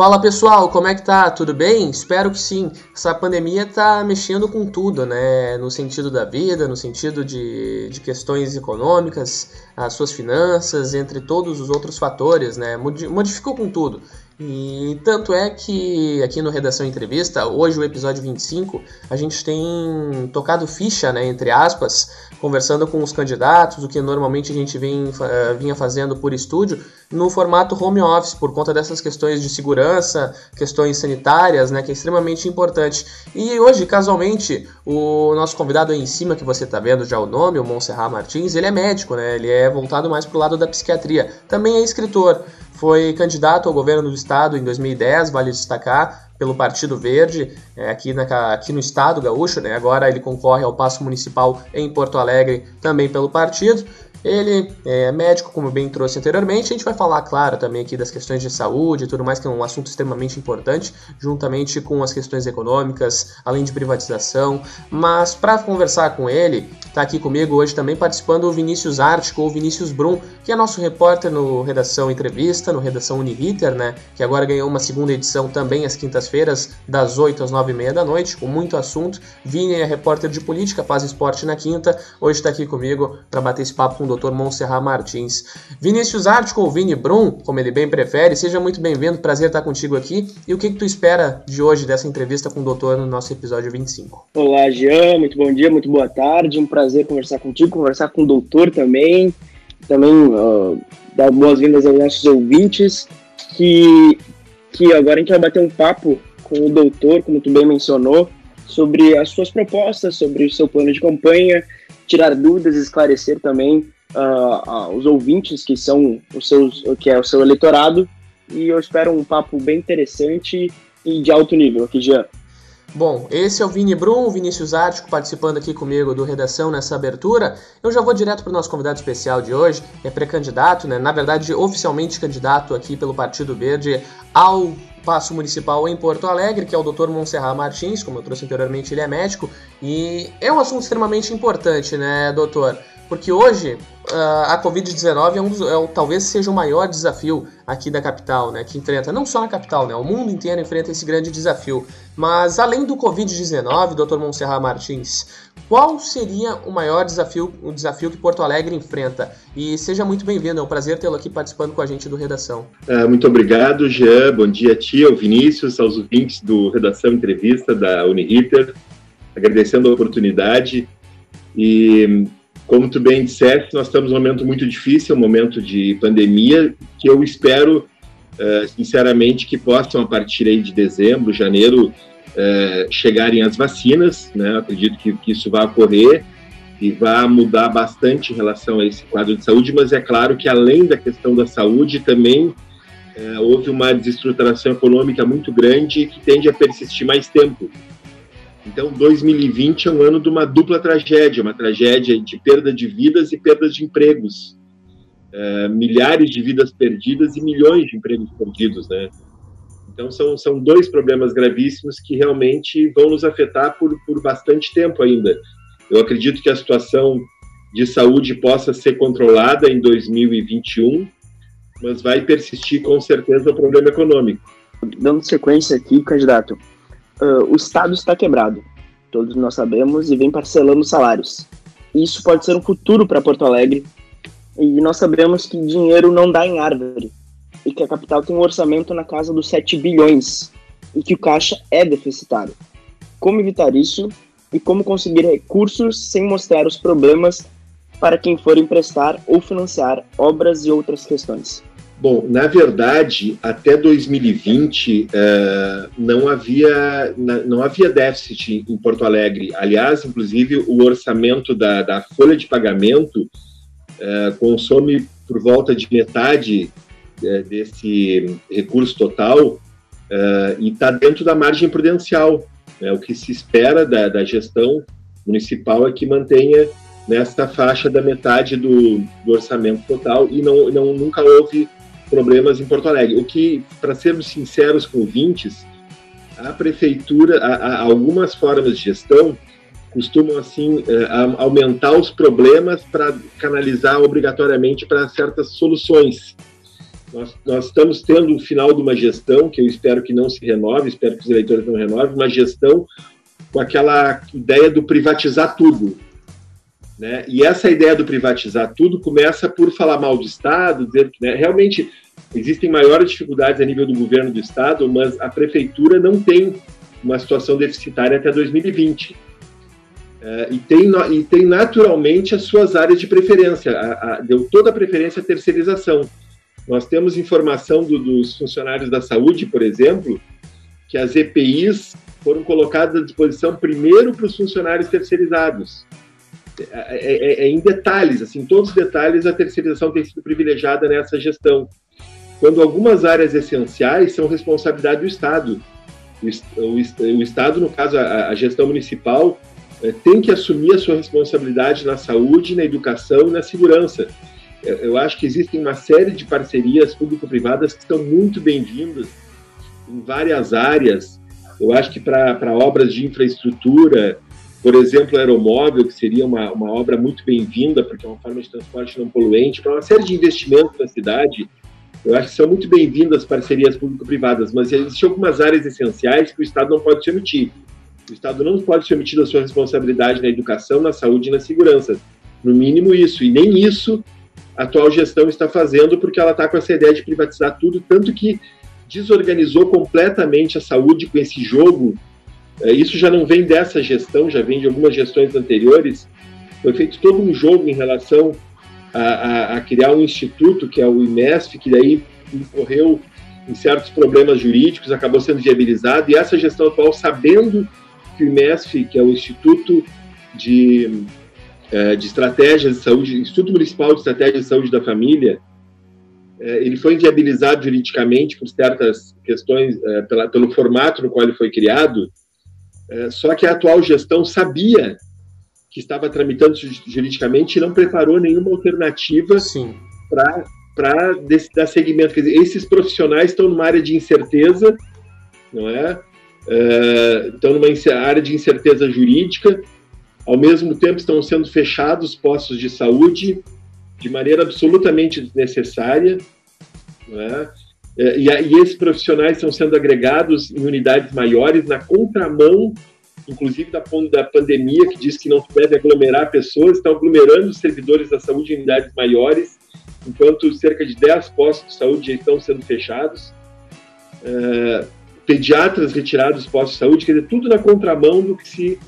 Fala pessoal, como é que tá? Tudo bem? Espero que sim. Essa pandemia tá mexendo com tudo, né? No sentido da vida, no sentido de, de questões econômicas, as suas finanças, entre todos os outros fatores, né? Modificou com tudo. E tanto é que aqui no Redação Entrevista, hoje o episódio 25, a gente tem tocado ficha, né, entre aspas, conversando com os candidatos, o que normalmente a gente vem, uh, vinha fazendo por estúdio, no formato home office, por conta dessas questões de segurança, questões sanitárias, né, que é extremamente importante. E hoje, casualmente, o nosso convidado aí em cima, que você está vendo já o nome, o Monserrat Martins, ele é médico, né, ele é voltado mais para o lado da psiquiatria. Também é escritor. Foi candidato ao governo do estado em 2010, vale destacar, pelo Partido Verde, é, aqui, na, aqui no estado gaúcho, né? agora ele concorre ao Passo Municipal em Porto Alegre, também pelo partido. Ele é médico, como bem trouxe anteriormente. A gente vai falar, claro, também aqui das questões de saúde e tudo mais, que é um assunto extremamente importante, juntamente com as questões econômicas, além de privatização. Mas para conversar com ele, está aqui comigo hoje também participando o Vinícius Ártico, ou Vinícius Brum, que é nosso repórter no Redação Entrevista, no Redação Uniriter, né? Que agora ganhou uma segunda edição também às quintas-feiras, das 8 às 9 e meia da noite, com muito assunto. Vini é repórter de política, faz esporte na quinta. Hoje está aqui comigo para bater esse papo com Dr. Monserrat Martins. Vinícius Ártico ou Vini Brum, como ele bem prefere, seja muito bem-vindo, prazer estar contigo aqui. E o que, que tu espera de hoje, dessa entrevista com o doutor no nosso episódio 25? Olá, Jean, muito bom dia, muito boa tarde, um prazer conversar contigo, conversar com o doutor também, também uh, dar boas-vindas aos nossos ouvintes, que, que agora a gente vai bater um papo com o doutor, como tu bem mencionou, sobre as suas propostas, sobre o seu plano de campanha, tirar dúvidas, esclarecer também uh, os ouvintes que são os seus, que é o seu eleitorado. E eu espero um papo bem interessante e de alto nível aqui, Jean. Bom, esse é o Vini Brum, Vinícius Ártico, participando aqui comigo do Redação nessa abertura. Eu já vou direto para o nosso convidado especial de hoje, é pré-candidato, né? na verdade, oficialmente candidato aqui pelo Partido Verde ao Passo Municipal em Porto Alegre, que é o Dr. Monserrat Martins, como eu trouxe anteriormente, ele é médico, e é um assunto extremamente importante, né, doutor? Porque hoje uh, a Covid-19 é um é, talvez seja o maior desafio aqui da capital, né, que enfrenta, não só na capital, né, o mundo inteiro enfrenta esse grande desafio. Mas além do Covid-19, Dr. Monserrat Martins, qual seria o maior desafio, o desafio que Porto Alegre enfrenta? E seja muito bem-vindo, é um prazer tê-lo aqui participando com a gente do Redação. Uh, muito obrigado, Jean, bom dia a ti, ao Vinícius, aos ouvintes do Redação Entrevista da Uniriter, agradecendo a oportunidade e como tu bem disseste, nós estamos num momento muito difícil, um momento de pandemia, que eu espero, uh, sinceramente, que possam, a partir aí de dezembro, janeiro, uh, chegarem as vacinas, né? acredito que, que isso vai ocorrer e vai mudar bastante em relação a esse quadro de saúde, mas é claro que, além da questão da saúde, também uh, houve uma desestruturação econômica muito grande que tende a persistir mais tempo. Então, 2020 é um ano de uma dupla tragédia, uma tragédia de perda de vidas e perdas de empregos. É, milhares de vidas perdidas e milhões de empregos perdidos, né? Então, são, são dois problemas gravíssimos que realmente vão nos afetar por, por bastante tempo ainda. Eu acredito que a situação de saúde possa ser controlada em 2021, mas vai persistir com certeza o problema econômico. Dando sequência aqui, candidato, uh, o Estado está quebrado, todos nós sabemos, e vem parcelando salários. Isso pode ser um futuro para Porto Alegre, e nós sabemos que dinheiro não dá em árvore, e que a capital tem um orçamento na casa dos 7 bilhões, e que o caixa é deficitário. Como evitar isso e como conseguir recursos sem mostrar os problemas para quem for emprestar ou financiar obras e outras questões? Bom, na verdade, até 2020 uh, eh, não havia não havia déficit em Porto Alegre. Aliás, inclusive o orçamento da, da folha de pagamento uh, consome por volta de metade uh, desse recurso total e está dentro da margem prudencial. Né? O que se espera da, da gestão municipal é que mantenha nesta faixa da metade do, do orçamento total e não, não nunca houve problemas em Porto Alegre. O que, para sermos sinceros com ouvintes, a prefeitura, a, a, algumas formas de gestão costumam assim é, aumentar os problemas para canalizar obrigatoriamente para certas soluções. Nós, nós, estamos tendo o final de uma gestão, que eu espero que não se renove, espero que os eleitores não renovem, uma gestão com aquela ideia do privatizar tudo. Né? E essa ideia do privatizar tudo começa por falar mal do Estado, dizer que né, realmente existem maiores dificuldades a nível do governo do Estado, mas a prefeitura não tem uma situação deficitária até 2020. É, e, tem, e tem naturalmente as suas áreas de preferência, a, a, deu toda a preferência à terceirização. Nós temos informação do, dos funcionários da saúde, por exemplo, que as EPIs foram colocadas à disposição primeiro para os funcionários terceirizados. É, é, é, é, em detalhes, assim, todos os detalhes a terceirização tem sido privilegiada nessa gestão. Quando algumas áreas essenciais são responsabilidade do Estado. O, o, o Estado, no caso, a, a gestão municipal, é, tem que assumir a sua responsabilidade na saúde, na educação e na segurança. Eu acho que existem uma série de parcerias público-privadas que são muito bem-vindas em várias áreas. Eu acho que para obras de infraestrutura, por exemplo, aeromóvel, que seria uma, uma obra muito bem-vinda, porque é uma forma de transporte não poluente, para uma série de investimentos na cidade, eu acho que são muito bem-vindas parcerias público-privadas, mas existem algumas áreas essenciais que o Estado não pode se omitir. O Estado não pode se omitir da sua responsabilidade na educação, na saúde e na segurança. No mínimo isso. E nem isso a atual gestão está fazendo, porque ela está com essa ideia de privatizar tudo, tanto que desorganizou completamente a saúde com esse jogo. É, isso já não vem dessa gestão, já vem de algumas gestões anteriores. Foi feito todo um jogo em relação a, a, a criar um instituto, que é o IMESF, que daí incorreu em certos problemas jurídicos, acabou sendo viabilizado, e essa gestão atual, sabendo que o IMESF, que é o Instituto de, é, de Estratégias de Saúde, Instituto Municipal de Estratégia de Saúde da Família, é, ele foi inviabilizado juridicamente por certas questões, pela, pelo formato no qual ele foi criado, só que a atual gestão sabia que estava tramitando juridicamente e não preparou nenhuma alternativa para dar seguimento. Quer dizer, esses profissionais estão numa área de incerteza, não é? uh, estão numa área de incerteza jurídica, ao mesmo tempo estão sendo fechados postos de saúde de maneira absolutamente desnecessária, é? E, e, esses profissionais estão sendo agregados em unidades maiores na contramão, inclusive da, da pandemia, que diz que não deve aglomerar pessoas, estão aglomerando os servidores da saúde em unidades maiores, enquanto cerca de 10 postos de saúde estão sendo fechados. Uh, pediatras retirados dos postos de saúde, quer dizer, tudo na contramão do que se,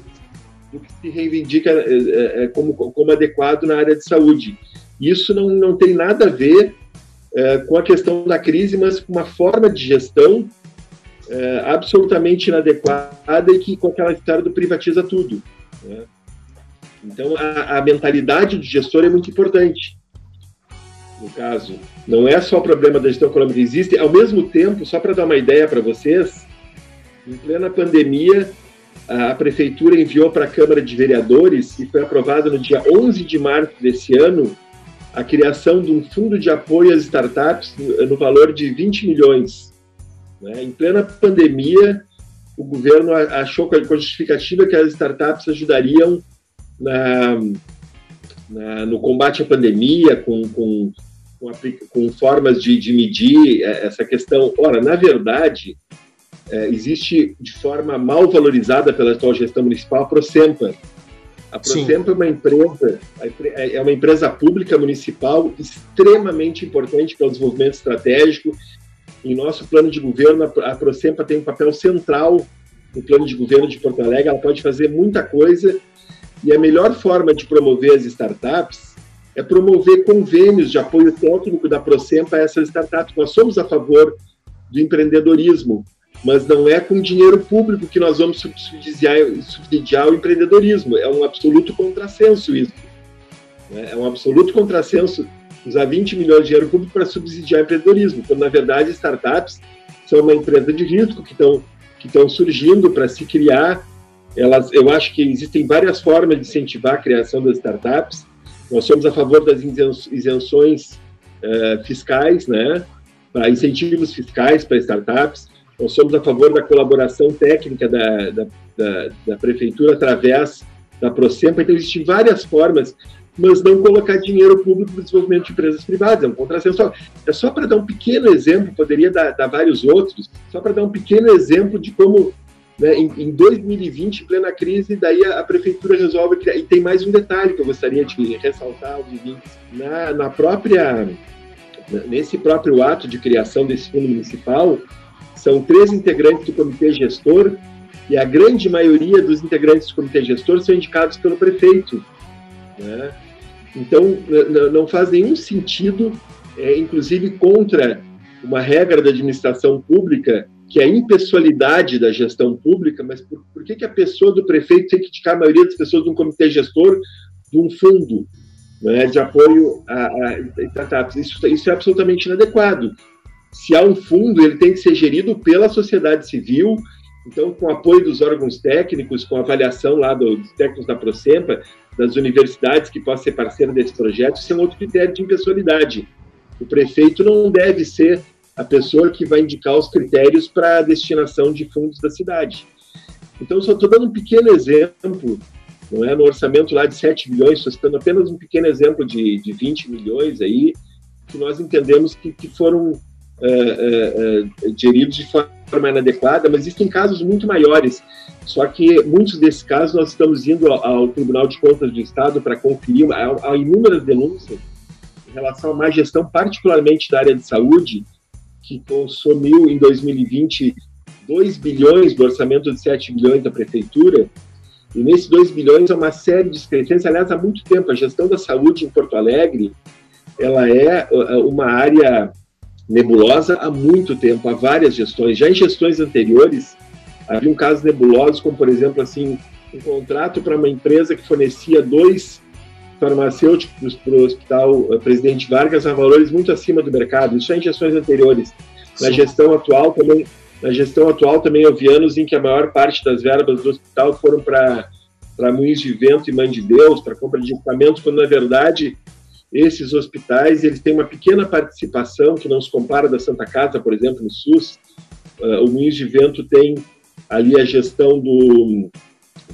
do que se reivindica é, é, como, como adequado na área de saúde. Isso não, não tem nada a ver é, com a questão da crise, mas com uma forma de gestão é, absolutamente inadequada e que com aquela história do privatiza tudo. Né? Então, a, a mentalidade do gestor é muito importante no caso, não é só o problema da gestão econômica, existe, ao mesmo tempo, só para dar uma ideia para vocês, em plena pandemia, a prefeitura enviou para a Câmara de Vereadores e foi aprovado no dia 11 de março desse ano a criação de um fundo de apoio às startups no valor de 20 milhões. Né? Em plena pandemia, o governo achou com a justificativa que as startups ajudariam na, na, no combate à pandemia, com, com com, com formas de, de, medir é, essa questão. Ora, na verdade, é, existe de forma mal valorizada pela atual gestão municipal a Procempa. A Procempa Sim. é uma empresa, é, é uma empresa pública municipal extremamente importante para o desenvolvimento estratégico. Em nosso plano de governo, a Procempa tem um papel central no plano de governo de Porto Alegre. Ela pode fazer muita coisa e a melhor forma de promover as startups é promover convênios de apoio técnico da Procempa a essas startups. Nós somos a favor do empreendedorismo, mas não é com dinheiro público que nós vamos subsidiar, subsidiar o empreendedorismo. É um absoluto contrassenso isso. Né? É um absoluto contrassenso usar 20 milhões de dinheiro público para subsidiar o empreendedorismo, quando na verdade startups são uma empresa de risco que estão que estão surgindo para se criar. Elas, eu acho que existem várias formas de incentivar a criação das startups nós somos a favor das isenções uh, fiscais, né, para incentivos fiscais para startups. Nós somos a favor da colaboração técnica da, da, da, da prefeitura através da Procempa. Então, existem várias formas. mas não colocar dinheiro público no desenvolvimento de empresas privadas. É um contrassenso. É só para dar um pequeno exemplo, poderia dar, dar vários outros, só para dar um pequeno exemplo de como né, em, em 2020, em plena crise, daí a, a, prefeitura resolve criar. E tem mais um detalhe que eu gostaria de ressaltar. Na, na própria, nesse próprio ato de criação desse fundo municipal, são três integrantes do comitê gestor e a grande maioria dos integrantes do comitê gestor são indicados pelo prefeito. Né? Então, não faz nenhum sentido, é, inclusive contra uma regra da administração pública, que é a impessoalidade da gestão pública, mas por, por que, que a pessoa do prefeito tem que indicar a maioria das pessoas de um comitê gestor de um fundo né, de apoio a, a, a isso, isso é absolutamente inadequado. Se há um fundo, ele tem que ser gerido pela sociedade civil, então, com apoio dos órgãos técnicos, com avaliação lá dos técnicos da Procempa, das universidades que possam ser parceiro desse projeto, isso é um outro critério de impessoalidade. O prefeito não deve ser a pessoa que vai indicar os critérios para a destinação de fundos da cidade. Então, só estou dando um pequeno exemplo, não é? No orçamento lá de 7 milhões, estou citando apenas um pequeno exemplo de, de 20 milhões aí, que nós entendemos que, que foram é, é, é, geridos de forma inadequada, mas existem casos muito maiores. Só que muitos desses casos nós estamos indo ao, ao Tribunal de Contas do Estado para conferir, há, inúmeras denúncias em relação à má gestão, particularmente da área de saúde, que consumiu em 2020 2 bilhões do orçamento de 7 bilhões da prefeitura, e nesses 2 bilhões há uma série de discrepâncias. Aliás, há muito tempo, a gestão da saúde em Porto Alegre, ela é uma área nebulosa há muito tempo, há várias gestões. Já em gestões anteriores, havia um caso nebuloso, como, por exemplo, assim, um contrato para uma empresa que fornecia dois farmacêuticos para o Hospital eh, Presidente Vargas a valores muito acima do mercado. Isso é em gestões anteriores. Na Sim. gestão atual também, na gestão atual também houve anos em que a maior parte das verbas do hospital foram para para Moinhos de Vento e Mãe de Deus, para compra de equipamentos, quando na verdade esses hospitais eles têm uma pequena participação que não se compara da Santa Casa, por exemplo, no SUS. Uh, o Moinhos de Vento tem ali a gestão do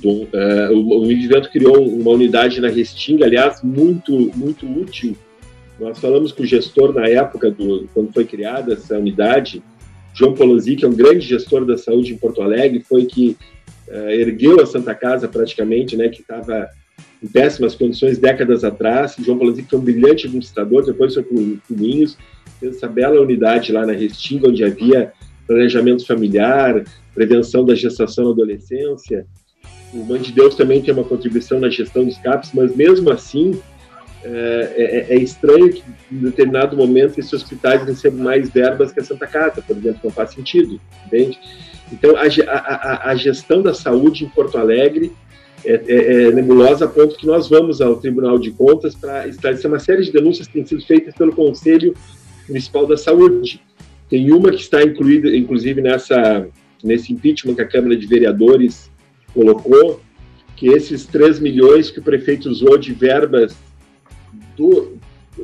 do, uh, o, o Invento criou uma unidade na Restinga, aliás, muito, muito útil. Nós falamos com o gestor na época, do, quando foi criada essa unidade, João Polozzi, que é um grande gestor da saúde em Porto Alegre, foi que uh, ergueu a Santa Casa praticamente, né, que estava em péssimas condições décadas atrás. João Polozzi foi um brilhante administrador, depois foi com o Minhos, fez essa bela unidade lá na Restinga, onde havia planejamento familiar, prevenção da gestação na adolescência, o Mãe de Deus também tem uma contribuição na gestão dos CAPs, mas mesmo assim é, é, é, estranho que em determinado momento esses hospitais recebam mais verbas que a Santa Casa, por exemplo, não faz sentido, entende? Então, a, a, a gestão da saúde em Porto Alegre é, é, é, nebulosa a ponto que nós vamos ao Tribunal de Contas para esclarecer uma série de denúncias que têm sido feitas pelo Conselho Municipal da Saúde. Tem uma que está incluída, inclusive, nessa, nesse impeachment que a Câmara de Vereadores colocou que esses 3 milhões que o prefeito usou de verbas do,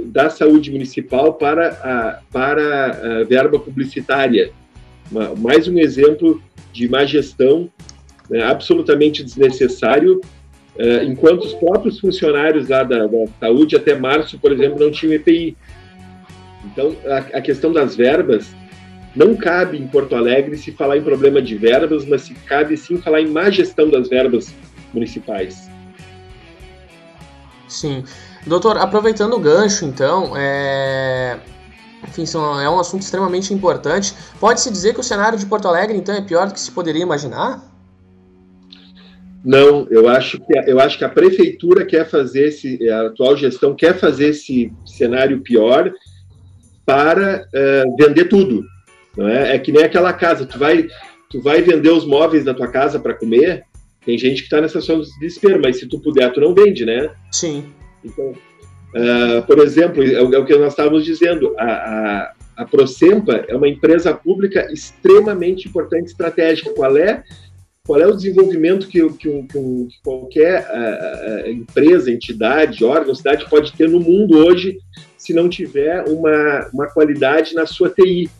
da saúde municipal para a, para a verba publicitária. Uma, mais um exemplo de má gestão né, absolutamente desnecessário, uh, enquanto os próprios funcionários lá da, da, saúde, até março, por exemplo, não tinham EPI. Então, a, a questão das verbas não cabe em Porto Alegre se falar em problema de verbas, mas se cabe sim falar em má gestão das verbas municipais. Sim. Doutor, aproveitando o gancho, então, é... enfim, é um assunto extremamente importante. Pode-se dizer que o cenário de Porto Alegre, então, é pior do que se poderia imaginar? Não, eu acho que eu acho que a prefeitura quer fazer esse, a atual gestão quer fazer esse cenário pior para uh, vender tudo. Não é? é que nem aquela casa, tu vai, tu vai vender os móveis da tua casa para comer, tem gente que está nessa situação de desespero, mas se tu puder, tu não vende, né? Sim. Então, uh, por exemplo, é, é, o que nós estávamos dizendo, a, a, a Procempa é uma empresa pública extremamente importante, estratégica. Qual é qual é o desenvolvimento que, que, que, que qualquer uh, empresa, entidade, órgão, cidade pode ter no mundo hoje se não tiver uma, uma qualidade na sua TI?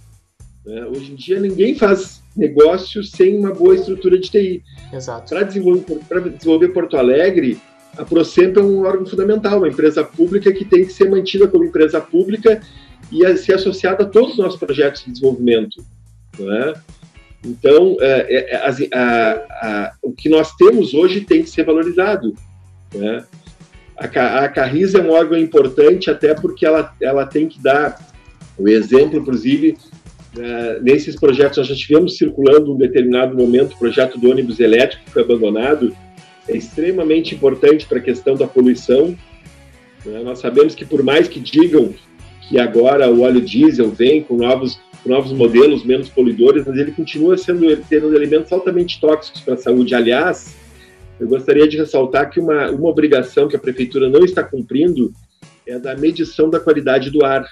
Né? Hoje em dia, ninguém faz negócio sem uma boa estrutura de TI. Exato. Para desenvolver, desenvolver Porto Alegre, a Procemp é um órgão fundamental, uma empresa pública que tem que ser mantida como empresa pública e ser associada a todos os nossos projetos de desenvolvimento. Não é? Então, é, é, a, a, a, o que nós temos hoje tem que ser valorizado. Né? A, a Carris é um órgão importante até porque ela, ela tem que dar o exemplo, inclusive, é, nesses projetos nós já tivemos circulando um determinado momento o projeto do ônibus elétrico que foi abandonado, é extremamente importante para a questão da poluição. Né? Nós sabemos que por mais que digam que agora o óleo diesel vem com novos novos modelos menos poluidores, mas ele continua sendo tendo elementos altamente tóxicos para a saúde. Aliás, eu gostaria de ressaltar que uma, uma obrigação que a prefeitura não está cumprindo é a da medição da qualidade do ar.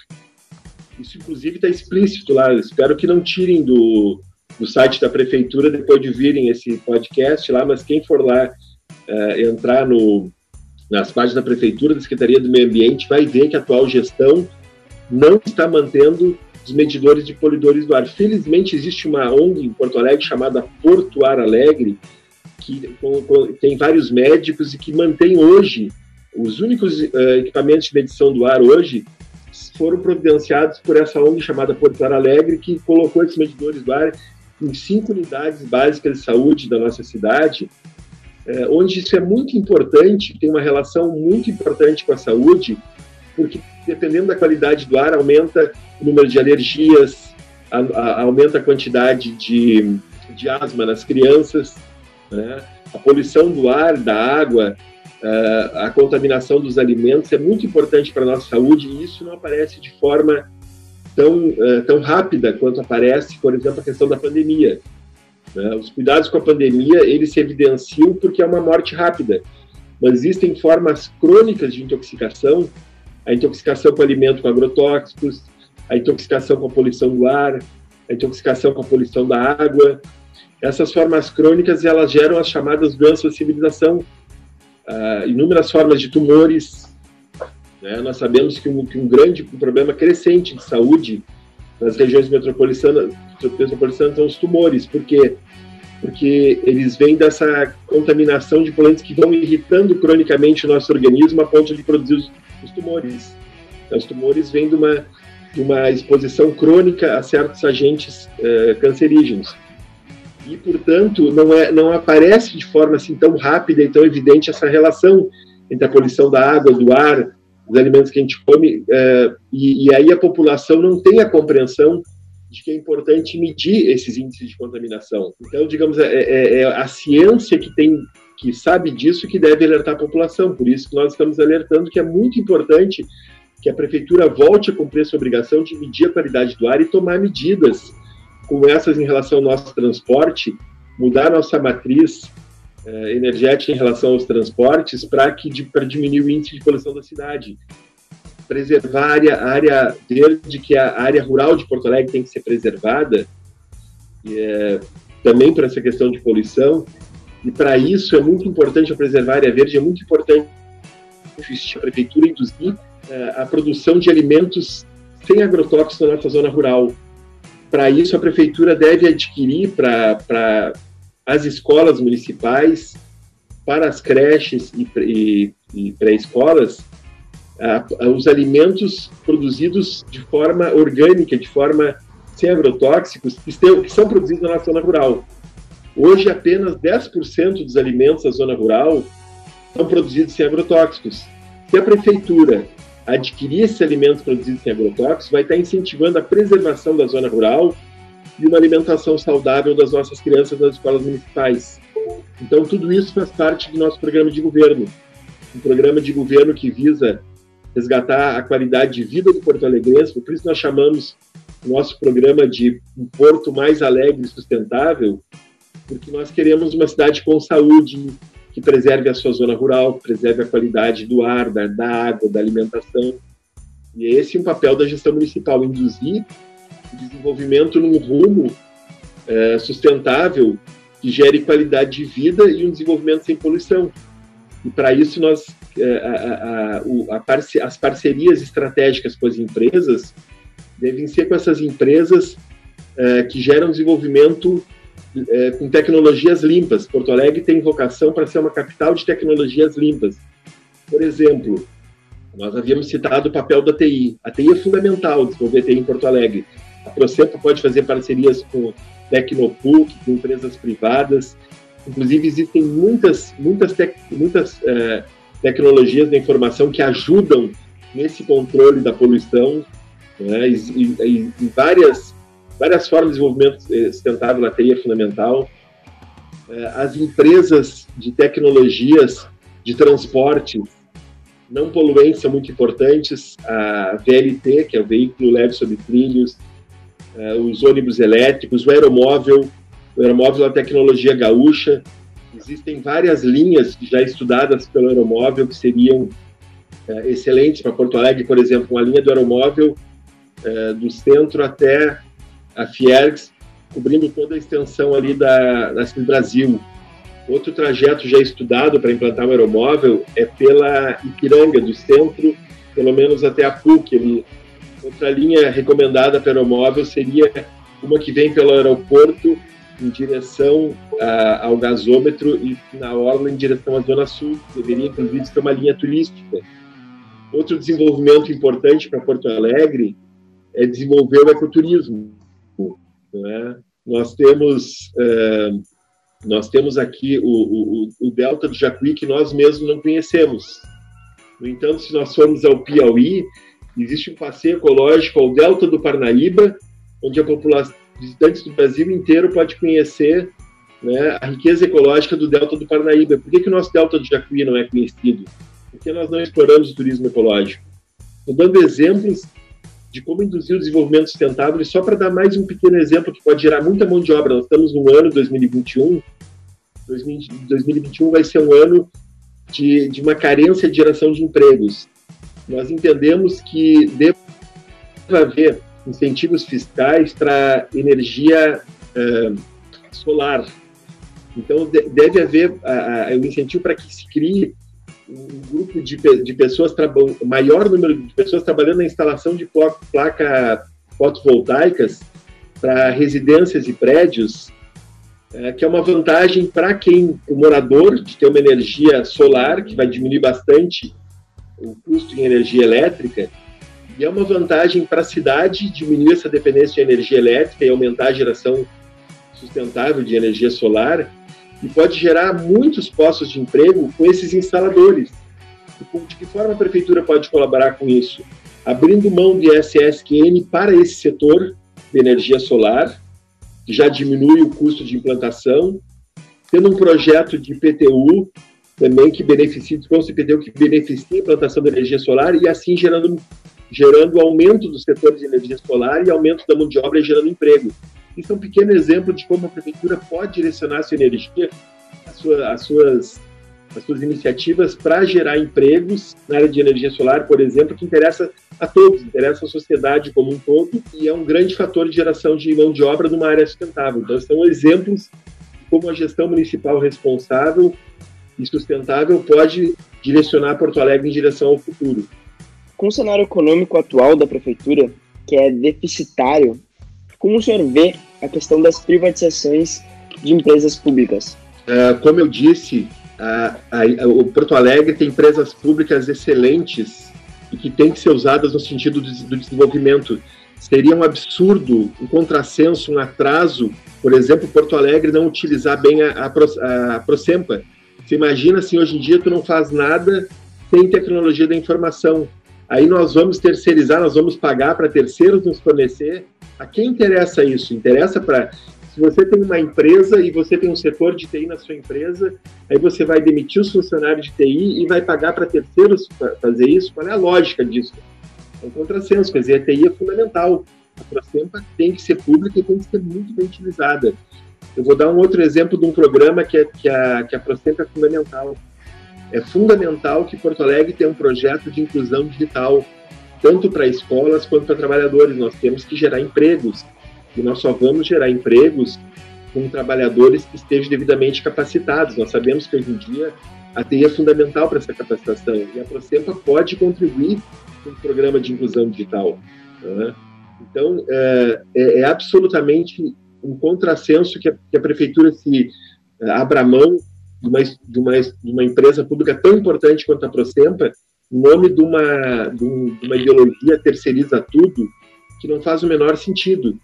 Isso, inclusive, está explícito lá. Eu espero que não tirem do, do site da prefeitura depois de virem esse podcast lá, mas quem for lá uh, entrar no, nas páginas da prefeitura, da Secretaria do Meio Ambiente, vai ver que a atual gestão não está mantendo os medidores de polidores do ar. Felizmente existe uma ONG em Porto Alegre chamada Porto Ar Alegre, que tem vários médicos e que mantém hoje os únicos uh, equipamentos de medição do ar hoje foram providenciados por essa ONG chamada Porto Ar Alegre, que colocou esses medidores do ar em cinco unidades básicas de saúde da nossa cidade, uh, onde isso é muito importante, tem uma relação muito importante com a saúde, porque dependendo da qualidade do ar, aumenta o número de alergias, a, a, aumenta a quantidade de, de asma nas crianças, né? a poluição do ar, da água, uh, a contaminação dos alimentos é muito importante para a nossa saúde e isso não aparece de forma tão, uh, tão rápida quanto aparece, por exemplo, a questão da pandemia. Né? Os cuidados com a pandemia, eles se evidenciam porque é uma morte rápida, mas existem formas crônicas de intoxicação a intoxicação com alimento com agrotóxicos, a intoxicação com a poluição do ar, a intoxicação com a poluição da água. Essas formas crônicas elas geram as chamadas doenças de civilização, uh, inúmeras formas de tumores. Né? Nós sabemos que um, que um grande um problema crescente de saúde nas regiões metropolitanas, são os tumores. Por quê? Porque eles vêm dessa contaminação de poluentes que vão irritando cronicamente o nosso organismo a ponto de produzir os tumores. Então, os tumores vêm de uma, de uma exposição crônica a certos agentes uh, cancerígenos. E, portanto, não, é, não aparece de forma assim tão rápida e tão evidente essa relação entre a poluição da água, do ar, dos alimentos que a gente come, uh, e, e aí a população não tem a compreensão de que é importante medir esses índices de contaminação. Então, digamos, é, é, é, a ciência que tem que sabe disso que deve alertar a população. Por isso que nós estamos alertando que é muito importante que a prefeitura volte a cumprir essa obrigação de medir a qualidade do ar e tomar medidas como essas em relação ao nosso transporte, mudar nossa matriz eh, energética em relação aos transportes para que para diminuir o índice de poluição da cidade, preservar a área, a área verde, que é a área rural de Porto Alegre tem que ser preservada, é, também para essa questão de poluição e para isso é muito importante preservar a área verde, é muito importante a prefeitura induzir uh, a produção de alimentos sem agrotóxicos na nossa zona rural. Para isso, a prefeitura deve adquirir para as escolas municipais, para as creches e, e, e pré-escolas, os alimentos produzidos de forma orgânica, de forma sem agrotóxicos, que, que são produzidos na nossa zona rural. Hoje, apenas 10% dos alimentos da zona rural são produzidos sem agrotóxicos. Se a prefeitura adquirir esses alimentos produzidos sem agrotóxicos, vai estar incentivando a preservação da zona rural e uma alimentação saudável das nossas crianças nas escolas municipais. Então, tudo isso faz parte do nosso programa de governo. Um programa de governo que visa resgatar a qualidade de vida do Porto Alegrense, por isso nós chamamos o nosso programa de um Porto Mais Alegre e Sustentável, porque nós queremos uma cidade com saúde, que preserve a sua zona rural, que preserve a qualidade do ar, da, da água, da alimentação. E esse é um papel da gestão municipal, induzir o desenvolvimento num rumo é, sustentável que gere qualidade de vida e um desenvolvimento sem poluição. E para isso nós é, a, a, a as parcerias estratégicas com as empresas devem ser com essas empresas é, que geram desenvolvimento é, com tecnologias limpas. Porto Alegre tem vocação para ser uma capital de tecnologias limpas. Por exemplo, nós havíamos citado o papel da TI. A TI é fundamental desenvolver TI em Porto Alegre. A Procepa pode fazer parcerias com Tecnopuc, com empresas privadas. Inclusive, existem muitas, muitas, tec muitas é, tecnologias da informação que ajudam nesse controle da poluição né, e, e, e, várias, várias formas de desenvolvimento eh, sustentável na TI é fundamental. É, as empresas de tecnologias de transporte não poluentes são muito importantes. A VLT, que é o veículo leve sobre trilhos, é, os ônibus elétricos, o aeromóvel. O aeromóvel é uma tecnologia gaúcha. Existem várias linhas já estudadas pelo aeromóvel que seriam excelentes para Porto Alegre, por exemplo, uma linha do aeromóvel do centro até a Fiergs, cobrindo toda a extensão ali da, da Brasil. Outro trajeto já estudado para implantar um aeromóvel é pela Ipiranga, do centro, pelo menos até a PUC. Ali. Outra linha recomendada para aeromóvel seria uma que vem pelo aeroporto em direção a, ao gasômetro e na orla em direção à Zona Sul. Deveria, inclusive, ser uma linha turística. Outro desenvolvimento importante para Porto Alegre é desenvolver o ecoturismo. É? Nós temos é, nós temos aqui o, o, o, delta do Jacuí que nós mesmos não conhecemos. No entanto, se nós formos ao Piauí, existe um passeio ecológico ao delta do Parnaíba, onde a população visitantes do Brasil inteiro pode conhecer né, a riqueza ecológica do delta do Parnaíba. Por que, que o nosso delta do Jacuí não é conhecido? Porque nós não exploramos o turismo ecológico. Estou dando exemplos de como induzir o desenvolvimento sustentável, e só para dar mais um pequeno exemplo que pode gerar muita mão de obra, nós estamos no ano 2021, 2021 vai ser um ano de, de uma carência de geração de empregos. Nós entendemos que deve haver incentivos fiscais para energia uh, solar. Então, deve haver uh, um incentivo para que se crie um grupo de, de pessoas, maior número de pessoas trabalhando na instalação de placa fotovoltaicas para residências e prédios, é, que é uma vantagem para quem, o morador, de ter uma energia solar, que vai diminuir bastante o custo em energia elétrica, e é uma vantagem para a cidade diminuir essa dependência de energia elétrica e aumentar a geração sustentável de energia solar, e pode gerar muitos postos de emprego com esses instaladores. De que forma a prefeitura pode colaborar com isso? Abrindo mão de SSQN para esse setor de energia solar, que já diminui o custo de implantação, tendo um projeto de PTU também que beneficie, desconto de PTU que beneficie a implantação da energia solar e assim gerando, gerando aumento do setor de energia solar e aumento da mão de obra e gerando emprego. Isso é um pequeno exemplo de como a prefeitura pode direcionar sua energia, as, sua, as suas, as suas iniciativas para gerar empregos na área de energia solar, por exemplo, que interessa a todos, interessa a sociedade como um todo e é um grande fator de geração de mão de obra numa área sustentável. Então, são exemplos de como a gestão municipal responsável e sustentável pode direcionar Porto Alegre em direção ao futuro. Com o cenário econômico atual da prefeitura, que é deficitário como o senhor vê a questão das privatizações de empresas públicas? Uh, como eu disse, a, a, o Porto Alegre tem empresas públicas excelentes e que têm que ser usadas no sentido do, do desenvolvimento. Seria um absurdo, um contrassenso, um atraso, por exemplo, Porto Alegre não utilizar bem a, a, a Procempa. Você imagina se hoje em dia tu não faz nada sem tecnologia da informação. Aí nós vamos terceirizar, nós vamos pagar para terceiros nos fornecer a quem interessa isso? Interessa para. Se você tem uma empresa e você tem um setor de TI na sua empresa, aí você vai demitir os funcionários de TI e vai pagar para terceiros fazer isso? Qual é a lógica disso? É um contrassenso, quer dizer, a TI é fundamental. A Procempa tem que ser pública e tem que ser muito bem utilizada. Eu vou dar um outro exemplo de um programa que, é, que, a, que a Procempa é fundamental. É fundamental que Porto Alegre tenha um projeto de inclusão digital tanto para escolas quanto para trabalhadores. Nós temos que gerar empregos e nós só vamos gerar empregos com trabalhadores que estejam devidamente capacitados. Nós sabemos que hoje em dia a TI é fundamental para essa capacitação e a Procempa pode contribuir com o programa de inclusão digital. Né? Então, é, é, é, absolutamente um contrassenso que a, que a prefeitura se é, abra mão de uma, de uma, de uma empresa pública tão importante quanto a Procempa, em nome de uma, de uma ideologia terceiriza tudo, que não faz o menor sentido.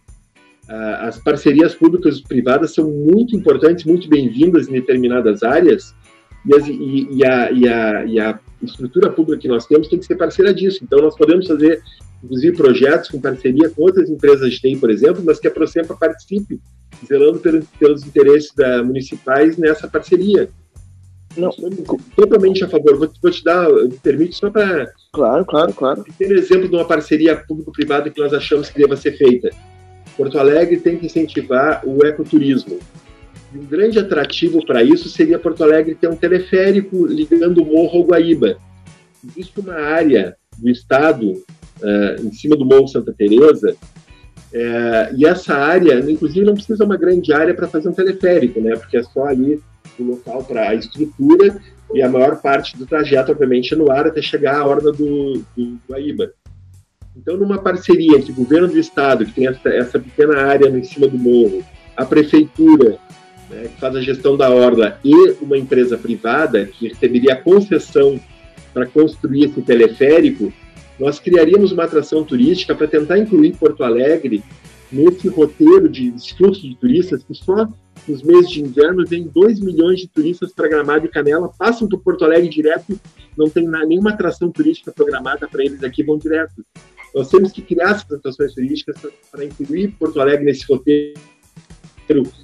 As parcerias públicas e privadas são muito importantes, muito bem-vindas em determinadas áreas, e, as, e, e, a, e, a, e a estrutura pública que nós temos tem que ser parceira disso. Então, nós podemos fazer, inclusive, projetos com parceria com outras empresas de TI, por exemplo, mas que a Procempa participe, zelando pelos, pelos interesses da, municipais nessa parceria. Não. Totalmente a favor. Vou, vou te dar, me permite só para. Claro, claro, claro. Ter exemplo de uma parceria público-privada que nós achamos que deva ser feita. Porto Alegre tem que incentivar o ecoturismo. Um grande atrativo para isso seria Porto Alegre ter um teleférico ligando o Morro ao Guaíba. Existe uma área do estado, uh, em cima do Morro Santa Teresa, uh, e essa área, inclusive, não precisa uma grande área para fazer um teleférico, né? Porque é só ali o local para a estrutura e a maior parte do trajeto, obviamente, é no ar até chegar à orla do, do Guaíba. Então, numa parceria entre o governo do estado, que tem essa, essa pequena área em cima do morro, a prefeitura né, que faz a gestão da orla, e uma empresa privada que receberia a concessão para construir esse teleférico, nós criaríamos uma atração turística para tentar incluir Porto Alegre nesse roteiro de fluxo de turistas que só nos meses de inverno vem 2 milhões de turistas para Gramado e Canela, passam por Porto Alegre direto, não tem nenhuma atração turística programada para eles aqui, vão direto. Nós temos que criar essas atrações turísticas para incluir Porto Alegre nesse roteiro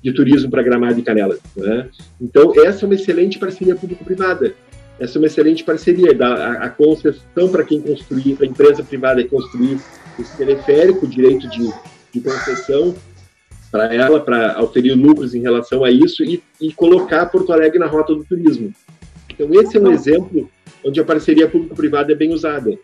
de turismo para Gramado e Canela. Né? Então, essa é uma excelente parceria público-privada. Essa é uma excelente parceria, da, a, a concessão para quem construir, para a empresa privada construir esse teleférico, o direito de, de concessão para ela, para oferir lucros em relação a isso e, e colocar Porto Alegre na rota do turismo. Então, esse é um exemplo onde a parceria público-privada é bem usada.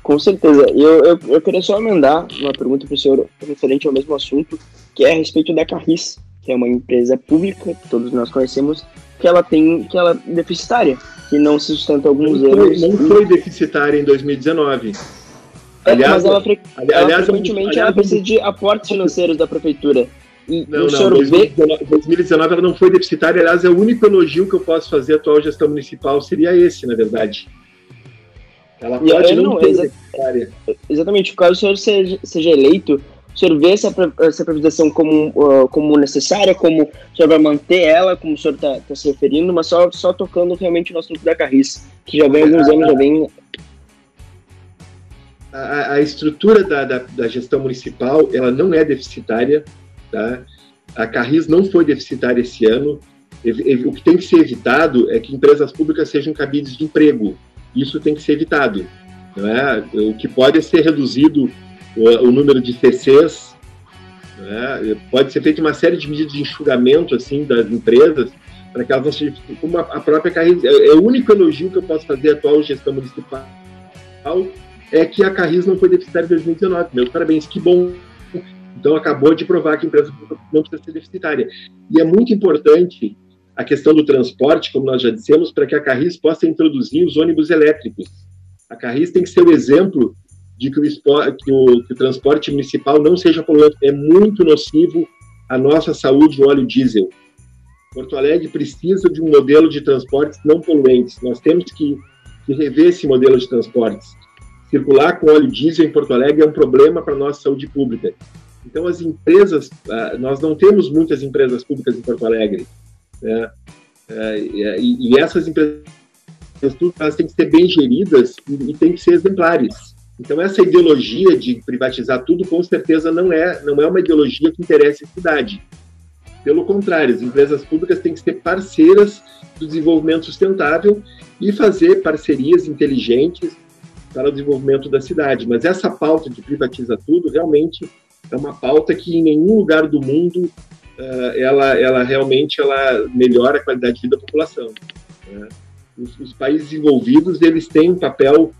Com certeza. Eu, eu, eu queria só emendar uma pergunta para o senhor referente ao mesmo assunto, que é a respeito da Carris, que é uma empresa pública que todos nós conhecemos, que ela tem, que ela é deficitária, que não se sustenta alguns não anos. Foi, não foi deficitária em 2019. É, aliás, ela, aliás, ela frequentemente aliás, ela precisa de aportes financeiros da prefeitura. E não, o não, 2019, 2019 ela não foi deficitária, aliás, é o único elogio que eu posso fazer à atual gestão municipal seria esse, na verdade. Ela pode não, não exa Exatamente, caso o senhor seja, seja eleito, o senhor vê essa, essa privatização como, uh, como necessária, como o senhor vai manter ela, como o senhor está tá se referindo, mas só, só tocando realmente no assunto da Carris, que já vem há alguns anos, já vem... A, a estrutura da, da, da, gestão municipal, ela não é deficitária, tá? A Carris não foi deficitária esse ano, o que tem que ser evitado é que empresas públicas sejam cabides de emprego, isso tem que ser evitado. É? O que pode ser reduzido o, o número de CCs, é? pode ser feita uma série de medidas de enxugamento assim das empresas para que elas não sejam como a própria Carris. É, é, o único elogio que eu posso fazer à atual gestão municipal é que a Carris não foi deficitária em 2019. Meus parabéns, que bom. Então acabou de provar que a empresa não precisa ser deficitária. E é muito importante a questão do transporte, como nós já dissemos, para que a Carris possa introduzir os ônibus elétricos. A Carris tem que ser o exemplo de que o, que o, que o transporte municipal não seja poluente. É muito nocivo à nossa saúde o óleo diesel. Porto Alegre precisa de um modelo de transportes não poluentes. Nós temos que, que rever esse modelo de transportes. Circular com óleo diesel em Porto Alegre é um problema para a nossa saúde pública. Então, as empresas, ah, nós não temos muitas empresas públicas em Porto Alegre. Né? É, e, essas empresas elas têm que ser bem geridas e têm que ser exemplares. Então essa ideologia de privatizar tudo com certeza não é não é uma ideologia que interessa a cidade. Pelo contrário, as empresas públicas têm que ser parceiras do desenvolvimento sustentável e fazer parcerias inteligentes para o desenvolvimento da cidade. Mas essa pauta de privatizar tudo realmente é uma pauta que em nenhum lugar do mundo uh, ela, ela realmente ela melhora a qualidade de vida da população. Né? Os, os, países desenvolvidos eles têm um papel,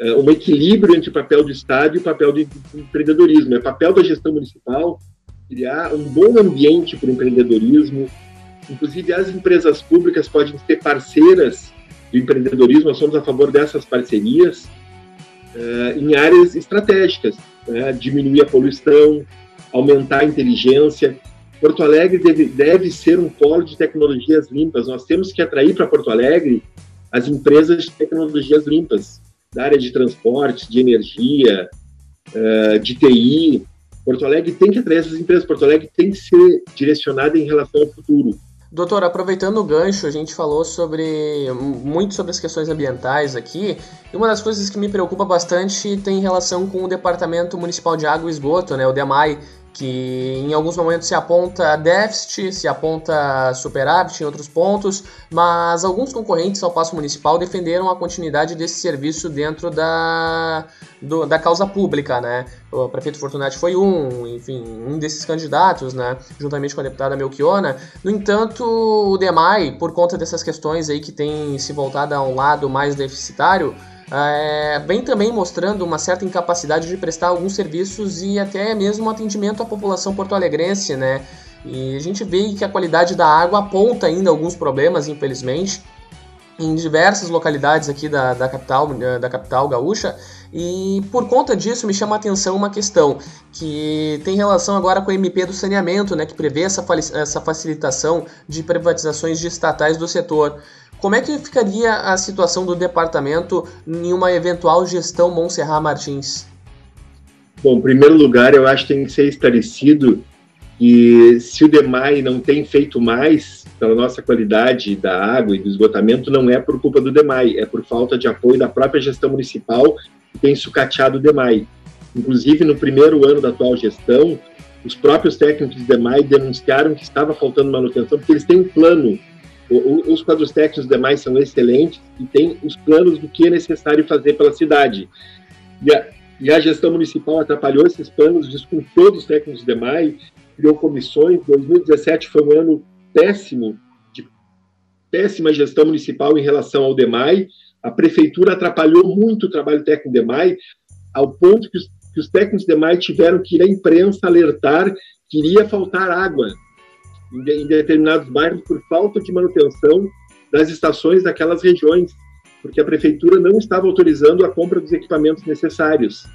uh, um equilíbrio entre o papel do Estado e o papel do empreendedorismo. É papel da gestão municipal criar um bom ambiente para o empreendedorismo. Inclusive, as empresas públicas podem ser parceiras do empreendedorismo, nós somos a favor dessas parcerias uh, em áreas estratégicas, né? diminuir a poluição, aumentar a inteligência, Porto Alegre deve, deve ser um polo de tecnologias limpas. Nós temos que atrair para Porto Alegre as empresas de tecnologias limpas, da área de transporte, de energia, uh, de TI. Porto Alegre tem que atrair essas empresas. Porto Alegre tem que ser direcionada em relação ao futuro. Doutor, aproveitando o gancho, a gente falou sobre muito sobre as questões ambientais aqui, e uma das coisas que me preocupa bastante tem relação com o Departamento Municipal de Água e Esgoto, né, o DEMAI, que em alguns momentos se aponta déficit, se aponta superávit em outros pontos, mas alguns concorrentes ao Paço Municipal defenderam a continuidade desse serviço dentro da, do, da causa pública, né? O prefeito Fortunati foi um, enfim, um desses candidatos, né? Juntamente com a deputada Melchiona. No entanto, o DEMAI, por conta dessas questões aí que tem se voltado a um lado mais deficitário, é, vem também mostrando uma certa incapacidade de prestar alguns serviços e até mesmo atendimento à população porto-alegrense, né? E a gente vê que a qualidade da água aponta ainda alguns problemas, infelizmente, em diversas localidades aqui da, da, capital, da capital gaúcha. E por conta disso me chama a atenção uma questão que tem relação agora com o MP do saneamento, né, que prevê essa, essa facilitação de privatizações de estatais do setor. Como é que ficaria a situação do departamento em uma eventual gestão Montserrat Martins? Bom, em primeiro lugar, eu acho que tem que ser esclarecido que se o DEMAI não tem feito mais pela nossa qualidade da água e do esgotamento, não é por culpa do DEMAI, é por falta de apoio da própria gestão municipal que tem sucateado o DEMAI. Inclusive, no primeiro ano da atual gestão, os próprios técnicos do DEMAI denunciaram que estava faltando manutenção, porque eles têm um plano os quadros técnicos demais são excelentes e tem os planos do que é necessário fazer pela cidade. E a, e a gestão municipal atrapalhou esses planos, desculpou os técnicos demais, criou comissões. 2017 foi um ano péssimo, de péssima gestão municipal em relação ao DEMAI. A prefeitura atrapalhou muito o trabalho técnico do DEMAI, ao ponto que os, que os técnicos do DEMAI tiveram que ir à imprensa alertar que iria faltar água em, em determinados bairros por falta de manutenção das estações daquelas regiões, porque a prefeitura não estava autorizando a compra dos equipamentos necessários.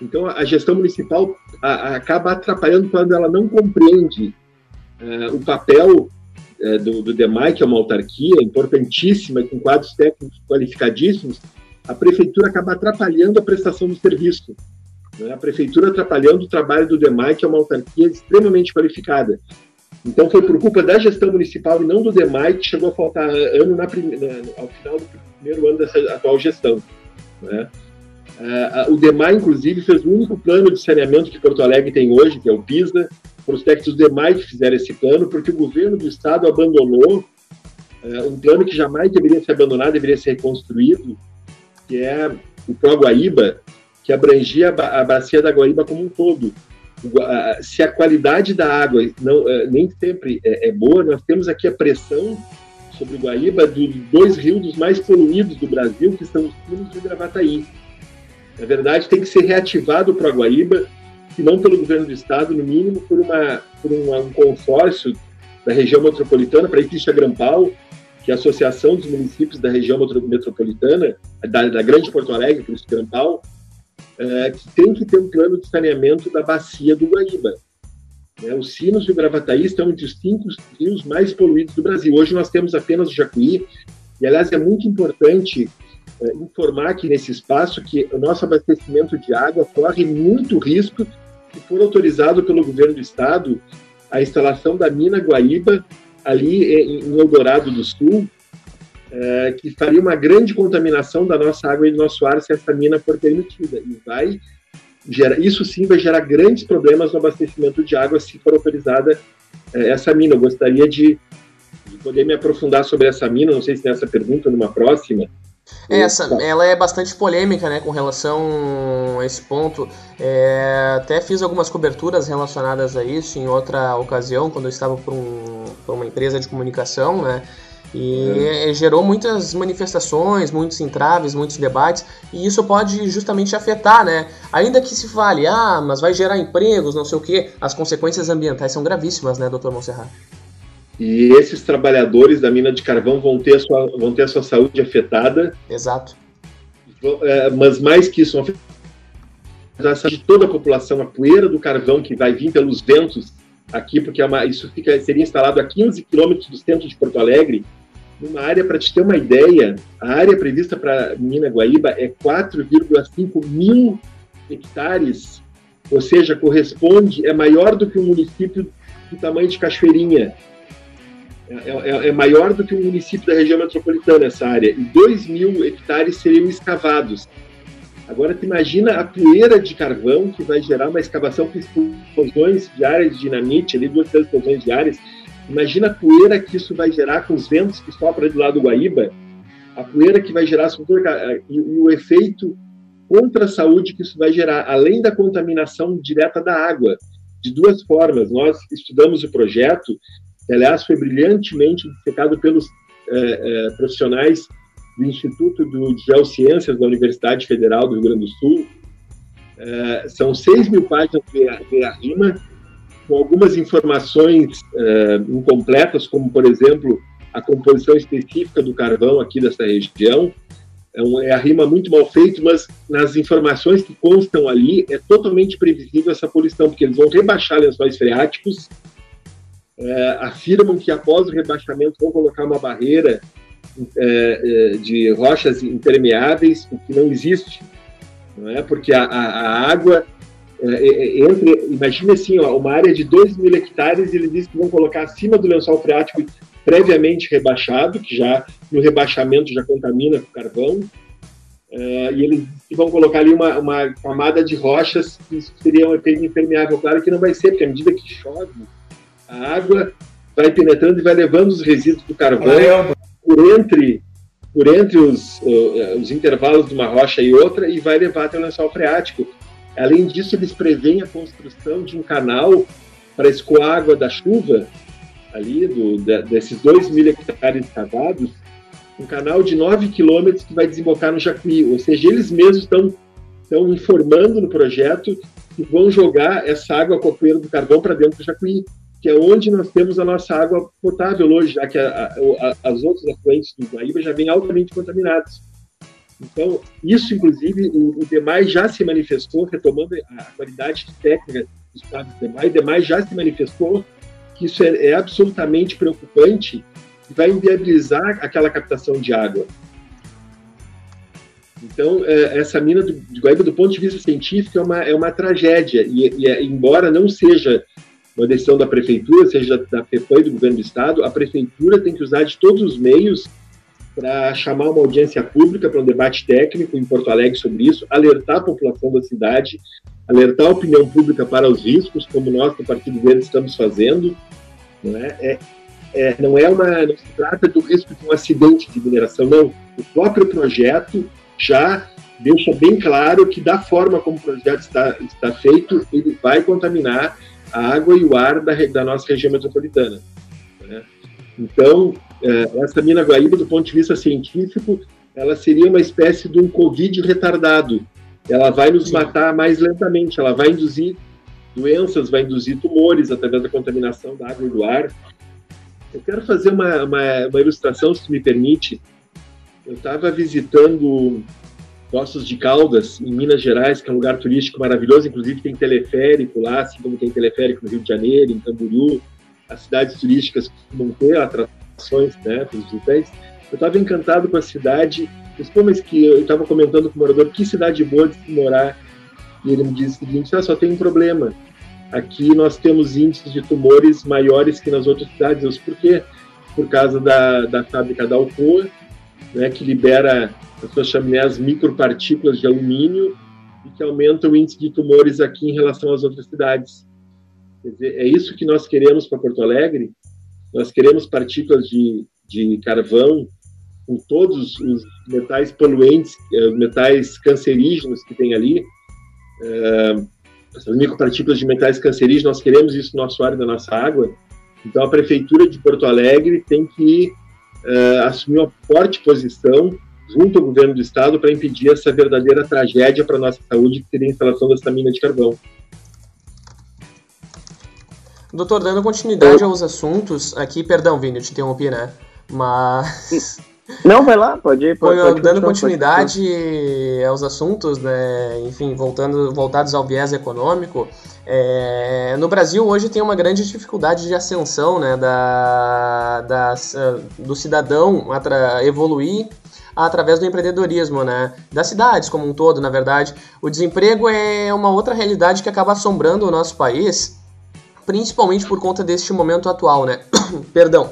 Então, a gestão municipal a, a, acaba atrapalhando quando ela não compreende o papel uh, do, do DEMAI, que é uma autarquia importantíssima, com quadros técnicos qualificadíssimos, a prefeitura acaba atrapalhando a prestação do serviço. Né? A prefeitura atrapalhando o trabalho do DEMAI, que é uma autarquia extremamente qualificada. Então foi por culpa da gestão municipal e não do DEMAI que chegou a faltar ano na, na, ao final do primeiro ano dessa atual gestão. Né? Uh, o DEMAI, inclusive, fez o único plano de saneamento que Porto Alegre tem hoje, que é o PISA. Foram os técnicos do DEMAI que fizeram esse plano, porque o governo do estado abandonou uh, um plano que jamais deveria ser abandonado, deveria ser reconstruído, que é o Pro Guaíba, que abrangia a, bacia da Guaíba como um todo se a qualidade da água não, é, nem sempre é, é, boa, nós temos aqui a pressão sobre o Guaíba dos dois rios mais poluídos do Brasil, que são os Pinos e o Gravataí. Na verdade, tem que ser reativado o Guaíba, se não pelo governo do estado, no mínimo por, uma, por uma, um consórcio da região metropolitana, para isso a Grampal, que é a Associação dos Municípios da Região Metropolitana, da, da Grande Porto Alegre, por isso Grampal, é, que tem que ter um plano de saneamento da bacia do Guaíba. Né? Os Sinos e o Gravataí estão entre os cinco rios mais poluídos do Brasil. Hoje nós temos apenas o Jacuí, e aliás é muito importante é, informar que nesse espaço que o nosso abastecimento de água corre muito risco se for autorizado pelo governo do estado a instalação da mina Guaíba ali em Eldorado do Sul, é, que faria uma grande contaminação da nossa água e do nosso ar se essa mina for permitida. E vai gerar, isso sim vai gerar grandes problemas no abastecimento de água se for autorizada é, essa mina. Eu gostaria de, de, poder me aprofundar sobre essa mina, não sei se nessa pergunta numa próxima. É, essa, ela é bastante polêmica, né, com relação a esse ponto. É, até fiz algumas coberturas relacionadas a isso em outra ocasião, quando eu estava por, um, por uma empresa de comunicação, né, e é. gerou muitas manifestações, muitos entraves, muitos debates, e isso pode justamente afetar, né? Ainda que se fale, ah, mas vai gerar empregos, não sei o quê, as consequências ambientais são gravíssimas, né, doutor Monserrat? E esses trabalhadores da mina de carvão vão ter a sua, vão ter a sua saúde afetada. Exato. É, mas mais que isso, de toda a população, a poeira do carvão que vai vir pelos ventos aqui, porque é uma, isso fica, seria instalado a 15 quilômetros do centro de Porto Alegre, numa área, para te ter uma ideia, a área prevista para Mina Guaíba é 4,5 mil hectares, ou seja, corresponde, é maior do que um município do tamanho de Cachoeirinha. É, é, é maior do que um município da região metropolitana essa área, e 2 mil hectares seriam escavados. Agora, tu imagina a poeira de carvão que vai gerar uma escavação com explosões diárias de dinamite, ali duas três explosões diárias. Imagina a poeira que isso vai gerar com os ventos que sopram do lado do Guaíba, a poeira que vai gerar e o efeito contra a saúde que isso vai gerar, além da contaminação direta da água, de duas formas. Nós estudamos o projeto, que, aliás, foi brilhantemente dissecado pelos é, é, profissionais do Instituto de Geociências da Universidade Federal do Rio Grande do Sul. É, são 6 mil páginas de rima, com algumas informações é, incompletas, como, por exemplo, a composição específica do carvão aqui dessa região. É, um, é a rima muito mal feita, mas nas informações que constam ali é totalmente previsível essa poluição, porque eles vão rebaixar lençóis freáticos, é, afirmam que após o rebaixamento vão colocar uma barreira é, é, de rochas impermeáveis, o que não existe, não é? Porque a, a, água é, é, entre, imagine assim, ó, uma área de 2 mil hectares, eles dizem que vão colocar acima do lençol freático previamente rebaixado, que já no rebaixamento já contamina com carvão, uh, e eles vão colocar ali uma, uma camada de rochas que seria um efeito impermeável. Claro que não vai ser, porque à medida que chove, a água vai penetrando e vai levando os resíduos do carvão por entre, por entre os, uh, os intervalos de uma rocha e outra e vai levar até o lençol freático. Além disso, eles preveem a construção de um canal para escoar a água da chuva, ali, do, de, desses 2 mil hectares cavados, um canal de 9 quilômetros que vai desembocar no Jacuí. Ou seja, eles mesmos estão, estão informando no projeto que vão jogar essa água copeira do carvão para dentro do Jacuí que é onde nós temos a nossa água potável hoje, já que a, a, as outras afluentes do Guaíba já vêm altamente contaminados. Então, isso, inclusive, o, o já se manifestou, retomando a qualidade técnica do estado do DEMAI, o DEMAI já se manifestou que isso é, é absolutamente preocupante e vai inviabilizar aquela captação de água. Então, é, essa mina do, de Guaíba, do ponto de vista científico, é uma, é uma tragédia, e, e embora não seja uma decisão da prefeitura, seja da FEPAM e do governo do estado, a prefeitura tem que usar de todos os meios para chamar uma audiência pública para um debate técnico em Porto Alegre sobre isso, alertar a população da cidade, alertar a opinião pública para os riscos, como nós do Partido Verde estamos fazendo. Não é, é, é não é uma, não se trata do risco de um acidente de mineração, não. O próprio projeto já deixa bem claro que da forma como o projeto está, está feito, ele vai contaminar a água e o ar da, da nossa região metropolitana. Né? Então, é, essa mina Guaíba, do ponto de vista científico, ela seria uma espécie de um Covid retardado. Ela vai nos matar mais lentamente, ela vai induzir doenças, vai induzir tumores através da contaminação da água e do ar. Eu quero fazer uma, uma, uma ilustração, se me permite. Eu estava visitando Poços de Caldas, em Minas Gerais, que é um lugar turístico maravilhoso, inclusive tem teleférico lá, assim como tem teleférico no Rio de Janeiro, em Camboriú. As cidades turísticas costumam ter atrações né, para os visitantes. Eu estava encantado com a cidade, mas que eu estava comentando com o morador que cidade boa de se morar. E ele me disse o seguinte: ah, só tem um problema. Aqui nós temos índices de tumores maiores que nas outras cidades. Por quê? Por causa da, da fábrica da Alcoa, né, que libera as suas chaminés micropartículas de alumínio e que aumenta o índice de tumores aqui em relação às outras cidades. Quer dizer, é isso que nós queremos para Porto Alegre? Nós queremos partículas de, de carvão com todos os metais poluentes, eh, metais cancerígenos que tem ali, eh, essas micropartículas de metais cancerígenos, nós queremos isso no nosso ar e na nossa água. Então, a Prefeitura de Porto Alegre tem que uh, assumir uma forte posição junto ao governo do estado para impedir essa verdadeira tragédia para a nossa saúde, que seria a instalação dessa mina de carvão. Doutor, dando continuidade aos assuntos, aqui, perdão, Vini, eu te interrompi, né? Mas Não, vai lá, pode ir. Pode, pode dando continuidade aos assuntos, né, enfim, voltando, voltados ao viés econômico, é, no Brasil hoje tem uma grande dificuldade de ascensão né, da, da, do cidadão evoluir através do empreendedorismo, né? Das cidades como um todo, na verdade. O desemprego é uma outra realidade que acaba assombrando o nosso país, principalmente por conta deste momento atual, né? Perdão,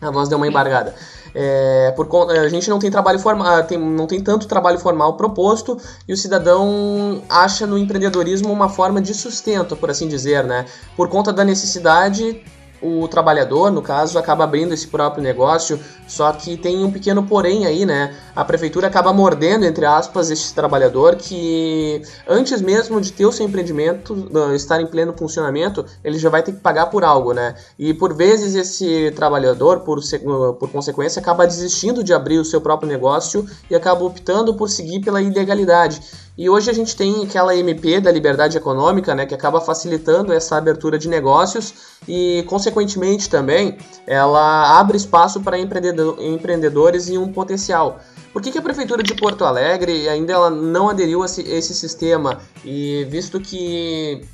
a voz deu uma embargada. É, por, a gente não tem trabalho formal, ah, tem, não tem tanto trabalho formal proposto e o cidadão acha no empreendedorismo uma forma de sustento, por assim dizer, né? Por conta da necessidade o trabalhador, no caso, acaba abrindo esse próprio negócio, só que tem um pequeno porém aí, né? A prefeitura acaba mordendo, entre aspas, esse trabalhador que, antes mesmo de ter o seu empreendimento estar em pleno funcionamento, ele já vai ter que pagar por algo, né? E por vezes esse trabalhador, por, por consequência, acaba desistindo de abrir o seu próprio negócio e acaba optando por seguir pela ilegalidade. E hoje a gente tem aquela MP da liberdade econômica, né, que acaba facilitando essa abertura de negócios e, consequentemente, também ela abre espaço para empreendedores e um potencial. Por que, que, a Prefeitura de Porto Alegre ainda ela não aderiu a esse sistema? E visto que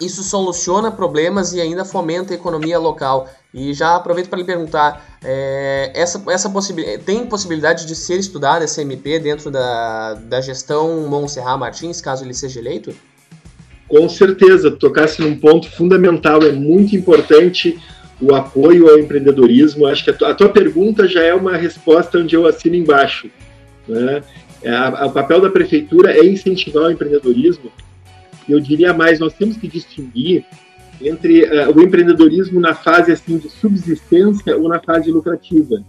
isso soluciona problemas e ainda fomenta a economia local. E já aproveito para lhe perguntar, é, essa, essa possibilidade, tem possibilidade de ser estudada essa MP dentro da, da gestão Monserrat Martins, caso ele seja eleito? Com certeza, tocasse num ponto fundamental, é muito importante o apoio ao empreendedorismo. Acho que a tua, a tua pergunta já é uma resposta onde eu assino embaixo. Né? É, o papel da prefeitura é incentivar o empreendedorismo, eu diria mais, nós temos que distinguir entre uh, o empreendedorismo na fase assim de subsistência ou na fase lucrativa.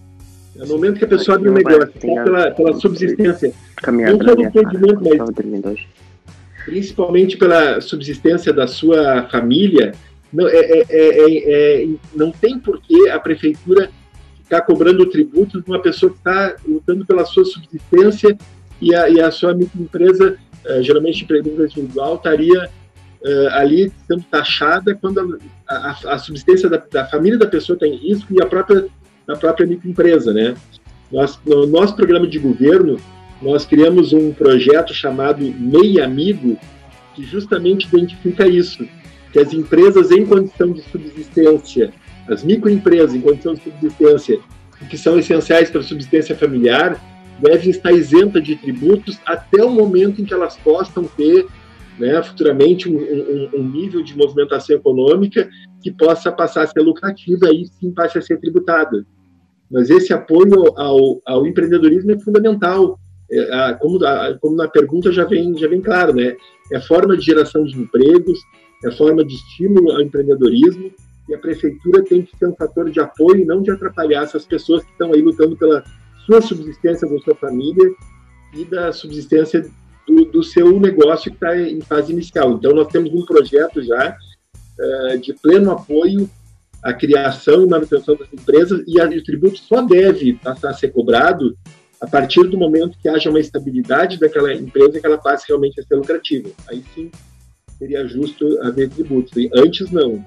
No momento que a pessoa abre um negócio, pela, pela subsistência, não do empreendimento, mas principalmente pela subsistência da sua família, não, é, é, é, é, não tem por que a prefeitura ficar cobrando tributos de uma pessoa que está lutando pela sua subsistência e a, e a sua microempresa uh, geralmente empreendedor individual estaria uh, ali sendo taxada quando a, a, a subsistência da, da, família da pessoa está em risco e a própria, a própria microempresa, né? Nós, no nosso programa de governo, nós criamos um projeto chamado MEI Amigo, que justamente identifica isso, que as empresas em condição de subsistência, as microempresas em condição de subsistência, que são essenciais para a subsistência familiar, devem estar isentas de tributos até o momento em que elas possam ter né, futuramente um, um, um, nível de movimentação econômica que possa passar a ser lucrativa e sim passe a ser tributada. Mas esse apoio ao, ao empreendedorismo é fundamental. É, a, como, a, como, na pergunta já vem, já vem claro, né? É forma de geração de empregos, é forma de estímulo ao empreendedorismo e a prefeitura tem que ser um fator de apoio e não de atrapalhar essas pessoas que estão aí lutando pela sua subsistência da sua família e da subsistência do, do seu negócio que está em fase inicial. Então, nós temos um projeto já uh, de pleno apoio à criação e manutenção das empresas e, a, e o tributo só deve passar a ser cobrado a partir do momento que haja uma estabilidade daquela empresa que ela passe realmente a ser lucrativa. Aí sim seria justo haver tributos. E antes, não.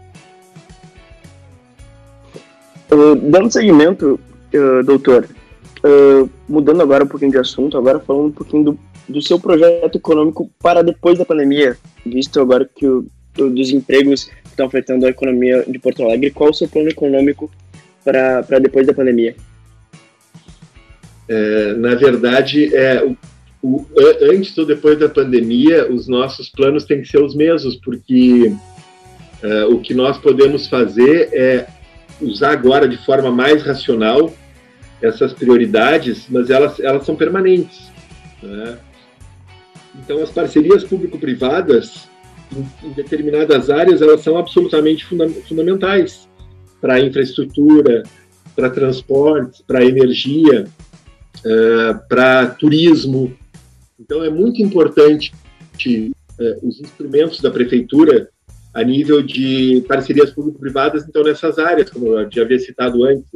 Uh, dando seguimento, uh, doutor, Uh, mudando agora um pouquinho de assunto, agora falando um pouquinho do, do seu projeto econômico para depois da pandemia, visto agora que o, dos empregos que estão afetando a economia de Porto Alegre, qual o seu plano econômico para depois da pandemia? É, na verdade, é, o, o, antes ou depois da pandemia, os nossos planos têm que ser os mesmos, porque é, o que nós podemos fazer é usar agora de forma mais racional essas prioridades, mas elas, elas são permanentes. Né? Então, as parcerias público-privadas, em, em, determinadas áreas, elas são absolutamente funda fundamentais para infraestrutura, para transportes, para energia, uh, para turismo. Então, é muito importante uh, os instrumentos da prefeitura a nível de parcerias público-privadas, então, nessas áreas, como eu já havia citado antes,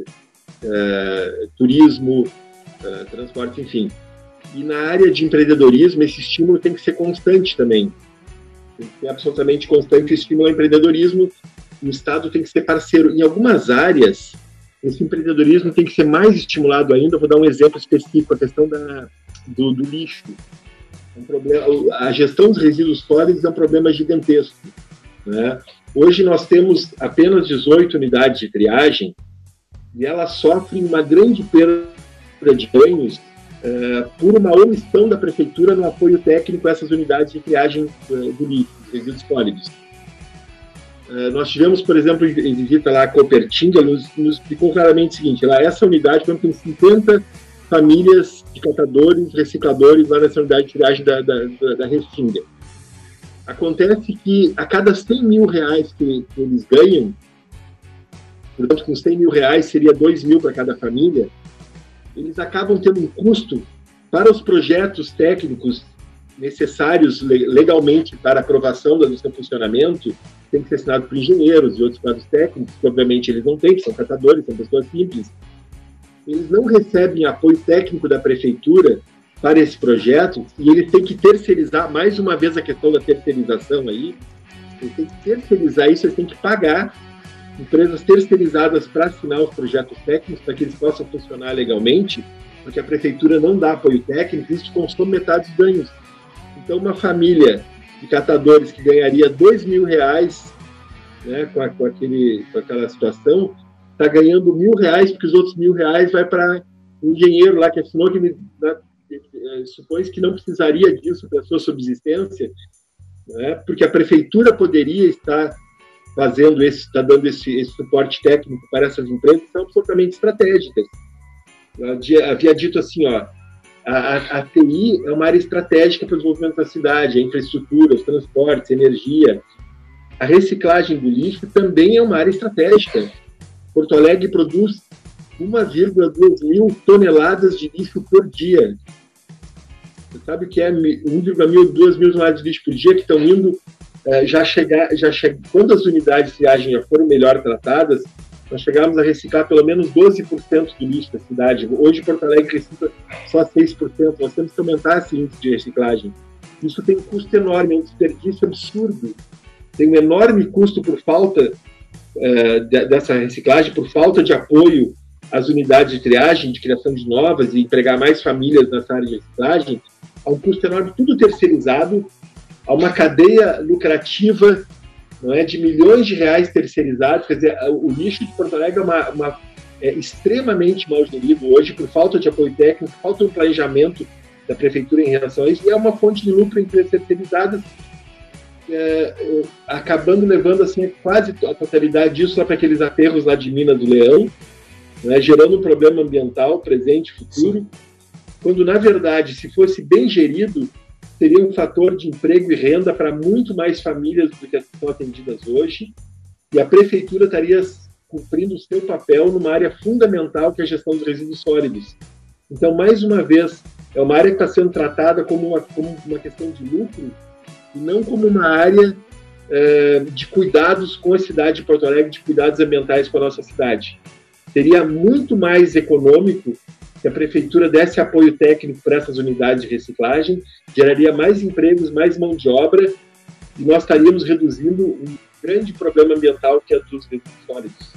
é, turismo, é, transporte, enfim. E na área de empreendedorismo, esse estímulo tem que ser constante também. Tem que ser absolutamente constante o estímulo ao empreendedorismo. O Estado tem que ser parceiro. Em algumas áreas, esse empreendedorismo tem que ser mais estimulado ainda. vou dar um exemplo específico, a questão da, do, do lixo. Um problema, a gestão dos resíduos sólidos é um problema gigantesco. Né? Hoje nós temos apenas 18 unidades de triagem e elas sofrem uma grande perda de ganhos uh, por uma omissão da prefeitura no apoio técnico a essas unidades de triagem uh, do lixo, resíduos sólidos. Uh, nós tivemos, por exemplo, em visita lá a Copertinga, nos, nos explicou claramente o seguinte, lá essa unidade, tem 50 famílias de catadores, recicladores lá nessa unidade de triagem da, da, da, da Restinga. Acontece que a cada 100 mil reais que, que eles ganham, portanto, com 100 mil reais seria 2 mil para cada família, eles acabam tendo um custo para os projetos técnicos necessários legalmente para aprovação do seu funcionamento, tem que ser assinado por engenheiros e outros quadros técnicos, que obviamente eles não têm, são catadores, são pessoas simples. Eles não recebem apoio técnico da prefeitura para esse projeto e eles têm que terceirizar, mais uma vez a questão da terceirização aí, eles têm que terceirizar isso, eles têm que pagar empresas terceirizadas para assinar os projetos técnicos para que eles possam funcionar legalmente, porque a prefeitura não dá apoio técnico, isso consome metade dos ganhos. Então, uma família de catadores que ganharia dois mil reais né, com, a, com, aquele, com aquela situação, está ganhando mil reais, porque os outros mil reais vai para o engenheiro lá que assinou que me, é, supõe que não precisaria disso para sua subsistência, né? porque a prefeitura poderia estar fazendo esse, está dando esse, esse, suporte técnico para essas empresas são absolutamente estratégicas. Eu havia dito assim, ó, a, a, a, TI é uma área estratégica para o desenvolvimento da cidade, a infraestrutura, os transportes, energia. A reciclagem do lixo também é uma área estratégica. Porto Alegre produz 1,2 mil toneladas de lixo por dia. Você sabe o que é 1,2 mil toneladas de lixo por dia que estão indo já chegar, já che... quando as unidades de triagem já foram melhor tratadas, nós chegamos a reciclar pelo menos 12% do lixo da cidade. Hoje, Porto Alegre recicla só 6%. Nós temos que aumentar esse índice de reciclagem. Isso tem um custo enorme, é um desperdício absurdo. Tem um enorme custo por falta é, dessa reciclagem, por falta de apoio às unidades de triagem, de criação de novas e empregar mais famílias nessa área de reciclagem. Há um custo enorme, tudo terceirizado, há uma cadeia lucrativa não é, de milhões de reais terceirizados. Quer dizer, o lixo de Porto Alegre é, uma, uma é extremamente mal gerido hoje por falta de apoio técnico, falta de um planejamento da prefeitura em relação a isso, e é uma fonte de lucro em empresas terceirizadas, é, acabando levando assim quase a totalidade disso lá para aqueles aterros lá de Minas do Leão, né, gerando um problema ambiental presente e futuro, Sim. quando na verdade, se fosse bem gerido, seria um fator de emprego e renda para muito mais famílias do que as que atendidas hoje, e a prefeitura estaria cumprindo o seu papel numa área fundamental que é a gestão dos resíduos sólidos. Então, mais uma vez, é uma área que está sendo tratada como uma, como uma questão de lucro e não como uma área é, de cuidados com a cidade de Porto Alegre, de cuidados ambientais com a nossa cidade. Seria muito mais econômico que a prefeitura desse apoio técnico para essas unidades de reciclagem, geraria mais empregos, mais mão de obra, e nós estaríamos reduzindo um grande problema ambiental que é dos resíduos sólidos.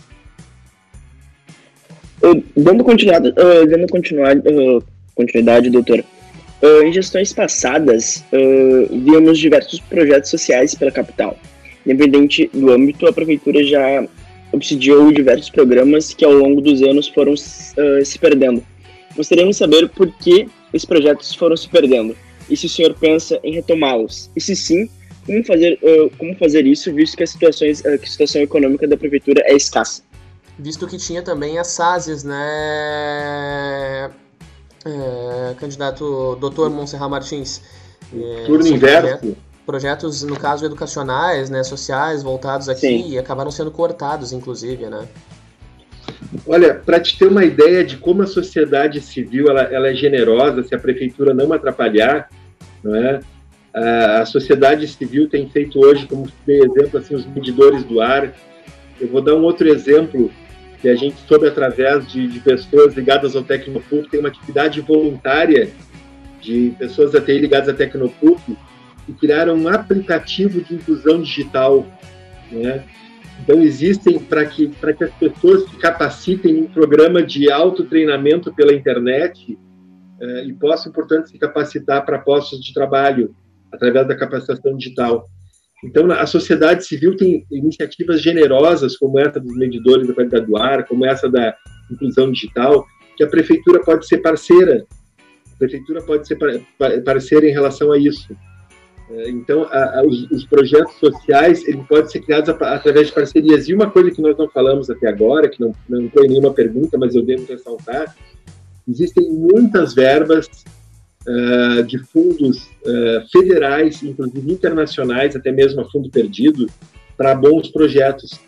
Dando continuidade, uh, dando continuidade, uh, continuidade doutor, uh, em gestões passadas, víamos diversos projetos sociais pela capital. Independente do âmbito, a prefeitura já obsidiou diversos programas que ao longo dos anos foram se perdendo Gostaríamos de saber por que esses projetos foram se perdendo e se o senhor pensa em retomá-los. E se sim, como fazer, uh, como fazer isso, visto que a, situações, uh, que a situação econômica da prefeitura é escassa? Visto que tinha também as SASES, né, é, candidato Dr. Monserrat Martins. É, Turno inverso. Projetos, no caso, educacionais, né, sociais, voltados aqui, Sim. e acabaram sendo cortados, inclusive, né? Olha, para te ter uma ideia de como a sociedade civil ela, ela é generosa, se a prefeitura não atrapalhar, não é? A, a sociedade civil tem feito hoje, como dei exemplo, assim, os medidores do ar. Eu vou dar um outro exemplo que a gente soube através de, de pessoas ligadas ao Tecnopuc, tem uma atividade voluntária de pessoas da TI ligadas à Tecnopuc, que criaram um aplicativo de inclusão digital, né? Então, existem, para que, que as pessoas se capacitem em programa de autotreinamento pela internet eh, e possam, portanto, se capacitar para postos de trabalho através da capacitação digital. Então, a sociedade civil tem iniciativas generosas, como essa dos medidores da qualidade do ar, como essa da inclusão digital, que a prefeitura pode ser parceira. A prefeitura pode ser parceira em relação a isso. É, então, a, a, os, os, projetos sociais eles podem ser criados a, através de parcerias. E uma coisa que nós não falamos até agora, que não, não foi nenhuma pergunta, mas eu devo ressaltar, existem muitas verbas uh, de fundos uh, federais, inclusive internacionais, até mesmo a fundo perdido, para bons projetos.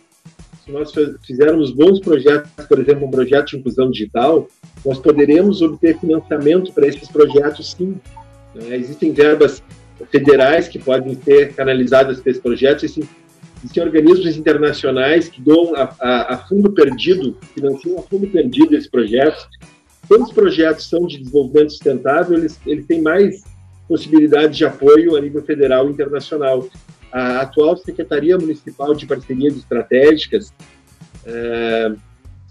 Se nós fizermos bons projetos, por exemplo, um projeto de inclusão digital, nós poderemos obter financiamento para esses projetos, sim. Uh, existem verbas federais que podem ser canalizadas para esse projeto, existem, existem organismos internacionais que dão a, a, a fundo perdido, financiam a fundo perdido esse projeto, quando os projetos são de desenvolvimento sustentável, eles, eles têm mais possibilidades de apoio a nível federal e internacional. A atual Secretaria Municipal de Parcerias Estratégicas, é,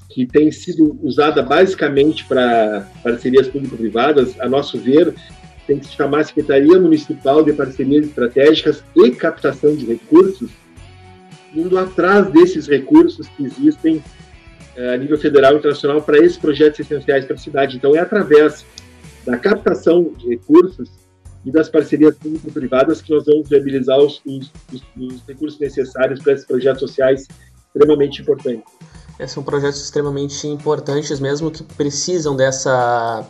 que tem sido usada basicamente para parcerias público-privadas, a nosso ver, tem que se chamar Secretaria Municipal de Parcerias Estratégicas e Captação de Recursos, indo atrás desses recursos que existem é, a nível federal e internacional para esses projetos essenciais para a cidade. Então, é através da captação de recursos e das parcerias público-privadas que nós vamos viabilizar os, os, os recursos necessários para esses projetos sociais extremamente importantes. São projetos extremamente importantes mesmo que precisam dessa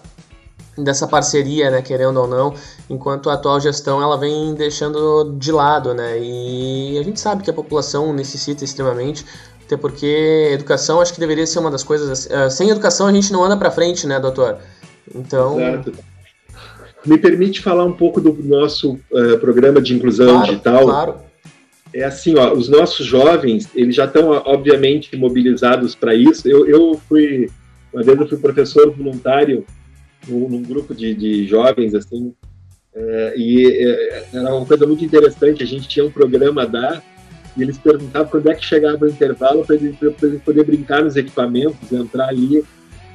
dessa parceria, né, querendo ou não, enquanto a atual gestão ela vem deixando de lado, né, e a gente sabe que a população necessita extremamente até porque educação acho que deveria ser uma das coisas. Uh, sem educação a gente não anda para frente, né, doutor? Então. Exato. Me permite falar um pouco do nosso uh, programa de inclusão claro, digital. Claro. É assim, ó, os nossos jovens, eles já estão, obviamente, mobilizados para isso. Eu, eu fui, uma vez eu fui professor voluntário num, num grupo de, de, jovens, assim, uh, e era uma coisa muito interessante. A gente tinha um programa da e eles perguntavam quando é que chegava o intervalo para eles, eles poderem brincar nos equipamentos, entrar ali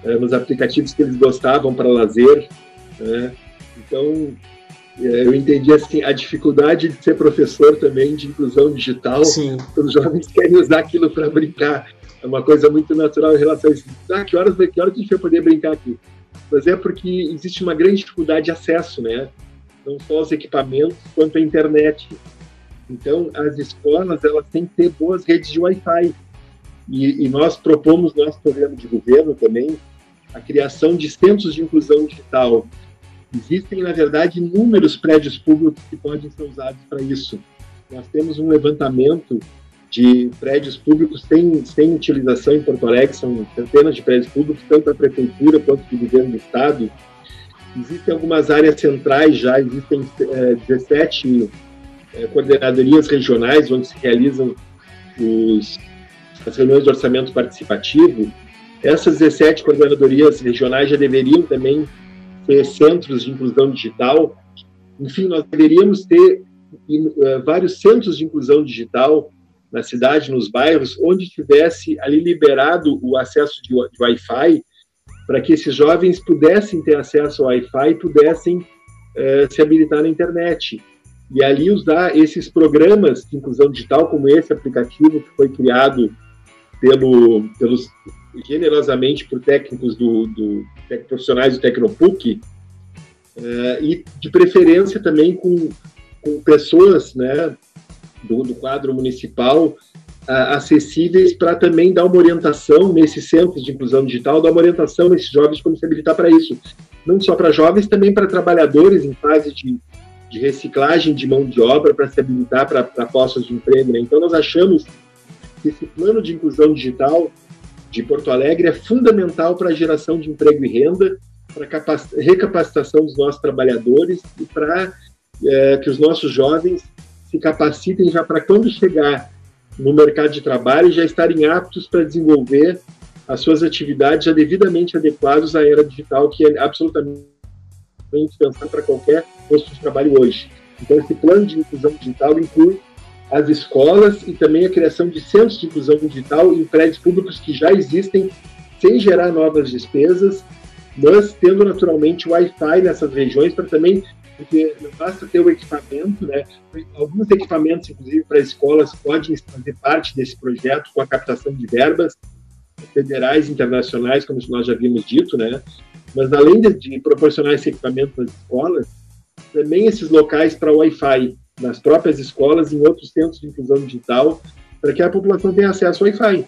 é, nos aplicativos que eles gostavam para lazer. Né? Então, é, eu entendi assim, a dificuldade de ser professor também de inclusão digital. Sim. Os jovens querem usar aquilo para brincar. É uma coisa muito natural em relação a isso. Ah, que horas, que horas a gente vai poder brincar aqui? Mas é porque existe uma grande dificuldade de acesso, né? Não só aos equipamentos, quanto à internet. Então, as escolas elas têm que ter boas redes de Wi-Fi. E, e nós propomos nosso programa de governo também a criação de centros de inclusão digital. Existem, na verdade, inúmeros prédios públicos que podem ser usados para isso. Nós temos um levantamento de prédios públicos sem, sem utilização em Porto Alegre, são centenas de prédios públicos, tanto da prefeitura quanto do governo do estado. Existem algumas áreas centrais já, existem é, 17 é, coordenadorias regionais, onde se realizam os, as reuniões de orçamento participativo, essas 17 coordenadorias regionais já deveriam também ser centros de inclusão digital. Enfim, nós deveríamos ter uh, vários centros de inclusão digital na cidade, nos bairros, onde tivesse ali liberado o acesso de, Wi-Fi, para que esses jovens pudessem ter acesso ao Wi-Fi e pudessem uh, se habilitar na internet. E ali usar esses programas de inclusão digital, como esse aplicativo que foi criado pelo, pelos generosamente por técnicos do, do profissionais do Tecnopuc, uh, e de preferência também com, com pessoas né, do, do quadro municipal uh, acessíveis para também dar uma orientação nesses centros de inclusão digital, dar uma orientação nesses jovens como se habilitar para isso. Não só para jovens, também para trabalhadores em fase de de reciclagem de mão de obra para se habilitar para postos de emprego. Né? Então, nós achamos que esse plano de inclusão digital de Porto Alegre é fundamental para a geração de emprego e renda, para recapacitação dos nossos trabalhadores e para é, que os nossos jovens se capacitem já para quando chegar no mercado de trabalho já estarem aptos para desenvolver as suas atividades já devidamente adequadas à era digital, que é absolutamente indispensável para qualquer posto de trabalho hoje. Então, esse plano de inclusão digital inclui as escolas e também a criação de centros de inclusão digital em prédios públicos que já existem, sem gerar novas despesas, mas tendo naturalmente Wi-Fi nessas regiões para também porque não basta ter o equipamento, né? Alguns equipamentos, inclusive para escolas, podem fazer parte desse projeto com a captação de verbas federais, internacionais, como nós já vimos dito, né? Mas além de, de proporcionar esse equipamento para as escolas, também esses locais para Wi-Fi nas próprias escolas em outros centros de inclusão digital, para que a população tenha acesso ao Wi-Fi.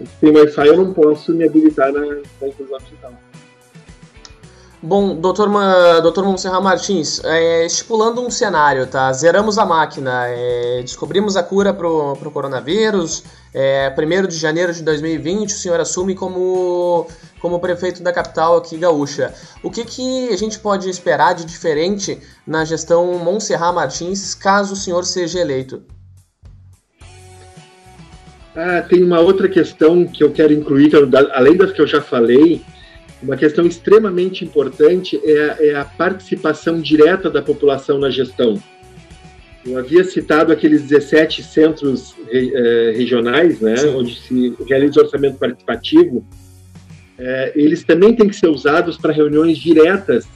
Se tem Wi-Fi, eu não posso me habilitar na, na inclusão digital. Bom, doutor, doutor Monserrat Martins, é, estipulando um cenário, tá? Zeramos a máquina, é, descobrimos a cura para o coronavírus, é, 1 de janeiro de 2020 o senhor assume como, como prefeito da capital aqui gaúcha. O que, que a gente pode esperar de diferente na gestão Monserrat Martins caso o senhor seja eleito? Ah, tem uma outra questão que eu quero incluir, além das que eu já falei, uma questão extremamente importante é, é a participação direta da população na gestão. Eu havia citado aqueles 17 centros eh, regionais, né, onde se realiza orçamento participativo. Eh, eles também têm que ser usados para reuniões diretas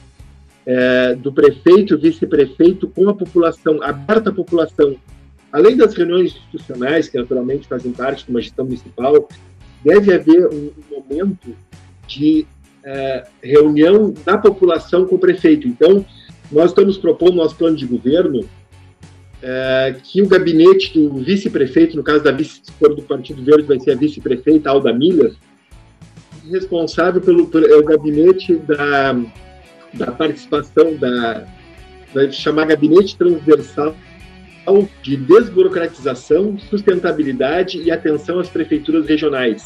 eh, do prefeito vice-prefeito com a população, aberta à população. Além das reuniões institucionais, que naturalmente fazem parte de uma gestão municipal, deve haver um momento de é, reunião da população com o prefeito. Então, nós estamos propondo no nosso plano de governo é, que o gabinete do vice-prefeito, no caso da vice do Partido Verde, vai ser a vice-prefeita Alda Miller, responsável pelo, pelo é gabinete da, da participação da vai chamar gabinete transversal de desburocratização, sustentabilidade e atenção às prefeituras regionais.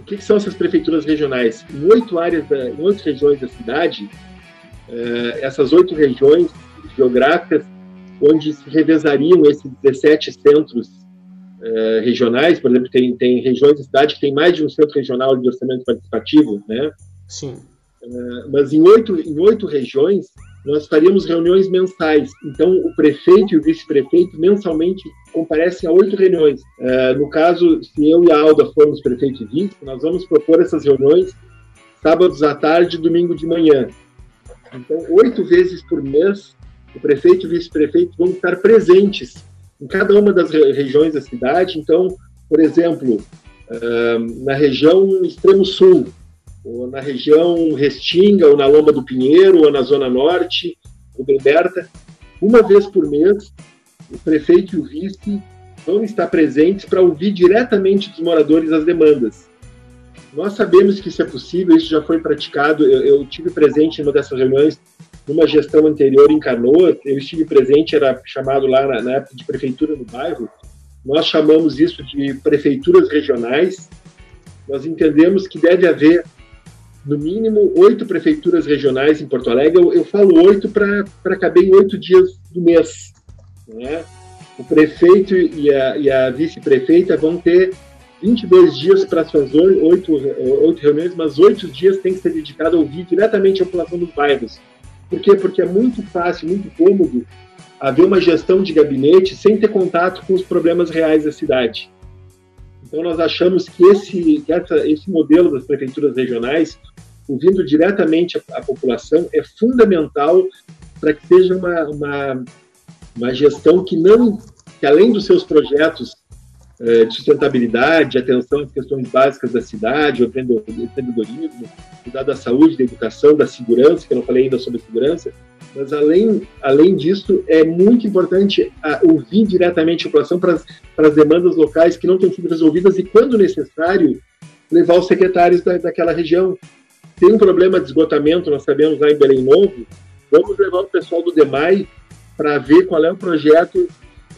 O que, que são essas prefeituras regionais? Em oito áreas, da, em oito regiões da cidade, eh, essas oito regiões geográficas, onde se revezariam esses 17 centros eh, regionais, por exemplo, tem, tem regiões da cidade que tem mais de um centro regional de orçamento participativo, né? Sim. Eh, mas em oito, em oito regiões, nós faríamos reuniões mensais. Então, o prefeito e o vice-prefeito mensalmente comparecem a oito reuniões. Uh, no caso, se eu e a Alda formos prefeito e vice, nós vamos propor essas reuniões sábados à tarde e domingo de manhã. Então, oito vezes por mês, o prefeito e o vice-prefeito vão estar presentes em cada uma das regiões da cidade. Então, por exemplo, uh, na região extremo sul, ou na região Restinga, ou na Lomba do Pinheiro, ou na Zona Norte, ou Berta, uma vez por mês, o prefeito e o vice vão estar presentes para ouvir diretamente dos moradores as demandas. Nós sabemos que isso é possível, isso já foi praticado. Eu, eu tive presente em uma dessas reuniões, numa gestão anterior em Canoa, eu estive presente, era chamado lá na, na época de prefeitura no bairro. Nós chamamos isso de prefeituras regionais. Nós entendemos que deve haver no mínimo oito prefeituras regionais em Porto Alegre. Eu, eu falo oito para caber em oito dias do mês. Né? O prefeito e a, e a vice-prefeita vão ter 22 dias para fazer oito, oito reuniões, mas oito dias tem que ser dedicado a ouvir diretamente a população dos bairros. Por quê? Porque é muito fácil, muito cômodo haver uma gestão de gabinete sem ter contato com os problemas reais da cidade. Então, nós achamos que esse, que essa, esse modelo das prefeituras regionais, ouvindo diretamente a, a população, é fundamental para que seja uma, uma, uma gestão que não, que além dos seus projetos eh, de sustentabilidade, de atenção às questões básicas da cidade, o empreendedorismo, cuidar da saúde, da educação, da segurança, que eu não falei ainda sobre segurança, mas além, além disso, é muito importante ouvir diretamente a população para as demandas locais que não têm sido resolvidas e, quando necessário, levar os secretários da, daquela região. Tem um problema de esgotamento, nós sabemos lá em Belém Novo, vamos levar o pessoal do DEMAI para ver qual é o projeto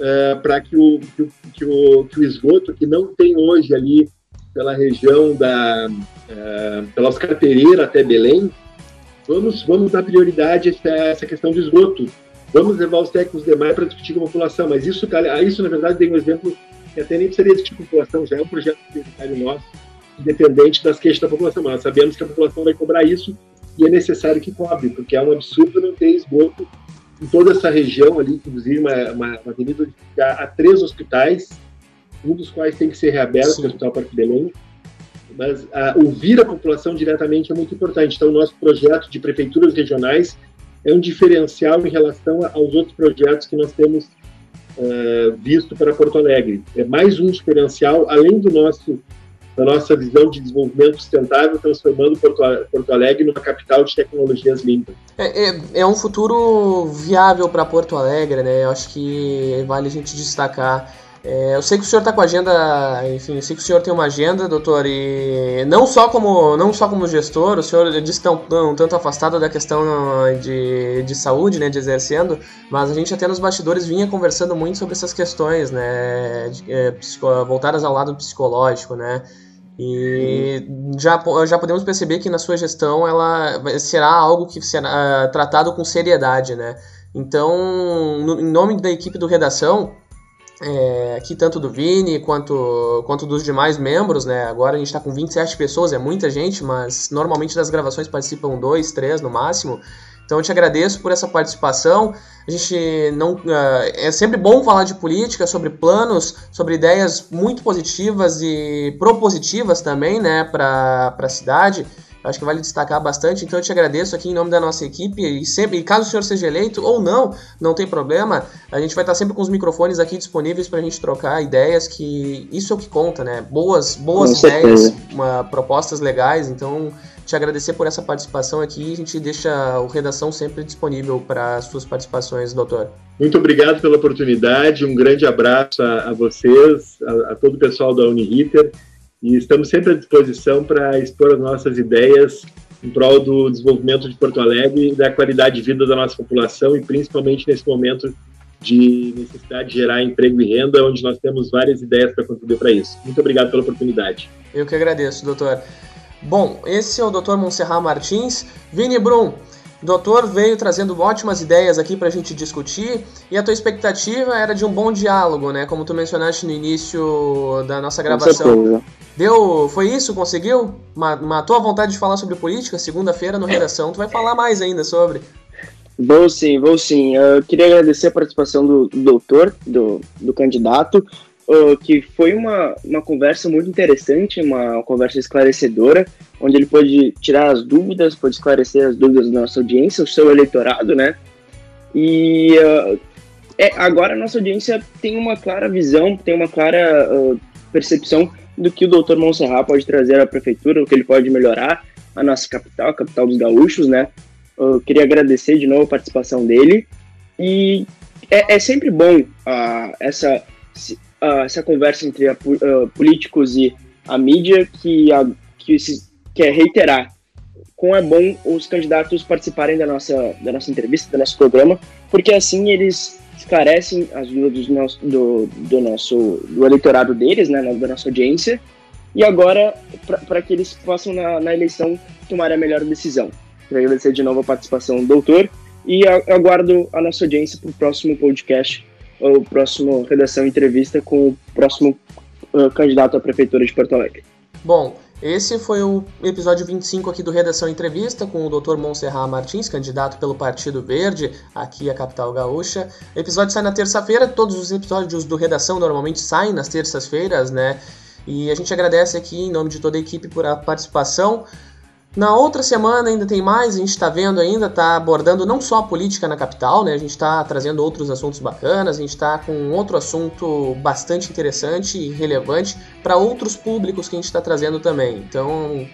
é, para que o, que, que, o, que o esgoto, que não tem hoje ali pela região da é, pela Oscar Pereira até Belém, vamos, vamos dar prioridade a essa, essa questão do esgoto. Vamos levar os técnicos demais para discutir com a população, mas isso, isso na verdade, tem um exemplo que até nem precisaria discutir com a população, já é um projeto prioritário nosso, independente das queixas da população, mas sabemos que a população vai cobrar isso e é necessário que cobre, porque é um absurdo não ter esgoto em toda essa região ali, inclusive uma, uma, uma avenida onde há três hospitais, um dos quais tem que ser reaberto, é o Hospital Parque Belém. Mas a, ouvir a população diretamente é muito importante. Então, o nosso projeto de prefeituras regionais é um diferencial em relação aos outros projetos que nós temos uh, visto para Porto Alegre. É mais um diferencial, além do nosso da nossa visão de desenvolvimento sustentável, transformando Porto, Alegre numa capital de tecnologias limpas. É, é, é um futuro viável para Porto Alegre, né? Eu acho que vale a gente destacar é, eu sei que o senhor está com agenda, enfim, eu sei que o senhor tem uma agenda, doutor, e não só como, não só como gestor, o senhor disse que está um, um, tanto afastado da questão de, de saúde, né, de exercendo, mas a gente até nos bastidores vinha conversando muito sobre essas questões, né, de, é, voltadas ao lado psicológico, né, e já, já podemos perceber que na sua gestão ela será algo que será uh, tratado com seriedade, né. Então, no, em nome da equipe do Redação, é, aqui tanto do Vini quanto, quanto dos demais membros, né? Agora a gente está com 27 pessoas, é muita gente, mas normalmente das gravações participam dois, três no máximo. Então eu te agradeço por essa participação. A gente não uh, é sempre bom falar de política, sobre planos, sobre ideias muito positivas e propositivas também, né, para a cidade acho que vale destacar bastante. Então eu te agradeço aqui em nome da nossa equipe e sempre, e caso o senhor seja eleito ou não, não tem problema, a gente vai estar sempre com os microfones aqui disponíveis para a gente trocar ideias, que isso é o que conta, né? Boas, boas ideias, uma, propostas legais. Então te agradecer por essa participação aqui. A gente deixa o redação sempre disponível para as suas participações, doutor. Muito obrigado pela oportunidade. Um grande abraço a, a vocês, a, a todo o pessoal da Uniriter e estamos sempre à disposição para expor as nossas ideias em prol do desenvolvimento de Porto Alegre e da qualidade de vida da nossa população e principalmente nesse momento de necessidade de gerar emprego e renda, onde nós temos várias ideias para contribuir para isso. Muito obrigado pela oportunidade. Eu que agradeço, doutor. Bom, esse é o doutor Monserrat Martins. Vini Brum, o doutor veio trazendo ótimas ideias aqui para a gente discutir e a tua expectativa era de um bom diálogo, né? Como tu mencionaste no início da nossa gravação. Deu, foi isso? Conseguiu? Matou a vontade de falar sobre política? Segunda-feira no Redação. Tu vai falar mais ainda sobre. Vou sim, vou sim. Eu queria agradecer a participação do, do doutor, do, do candidato, uh, que foi uma, uma conversa muito interessante, uma conversa esclarecedora onde ele pode tirar as dúvidas, pode esclarecer as dúvidas da nossa audiência, o seu eleitorado, né? E uh, é, agora a nossa audiência tem uma clara visão, tem uma clara uh, percepção do que o doutor Monserrat pode trazer à prefeitura, o que ele pode melhorar a nossa capital, a capital dos gaúchos, né? Eu queria agradecer de novo a participação dele e é, é sempre bom uh, essa, uh, essa conversa entre a, uh, políticos e a mídia que, a, que esses que é reiterar como é bom os candidatos participarem da nossa, da nossa entrevista, do nosso programa, porque assim eles esclarecem as dúvidas do nosso, do, do nosso do eleitorado deles, né, da nossa audiência, e agora para que eles possam na, na, eleição tomar a melhor decisão. Quero agradecer de novo a participação do doutor e aguardo a nossa audiência para o próximo podcast, ou próximo redação entrevista com o próximo uh, candidato à prefeitura de Porto Alegre. Bom, esse foi o episódio 25 aqui do Redação Entrevista com o Dr. Monserrat Martins, candidato pelo Partido Verde, aqui a capital gaúcha. O episódio sai na terça-feira, todos os episódios do Redação normalmente saem nas terças-feiras, né? E a gente agradece aqui em nome de toda a equipe por a participação. Na outra semana ainda tem mais, a gente está vendo ainda, está abordando não só a política na capital, né? A gente está trazendo outros assuntos bacanas, a gente está com outro assunto bastante interessante e relevante para outros públicos que a gente está trazendo também. Então,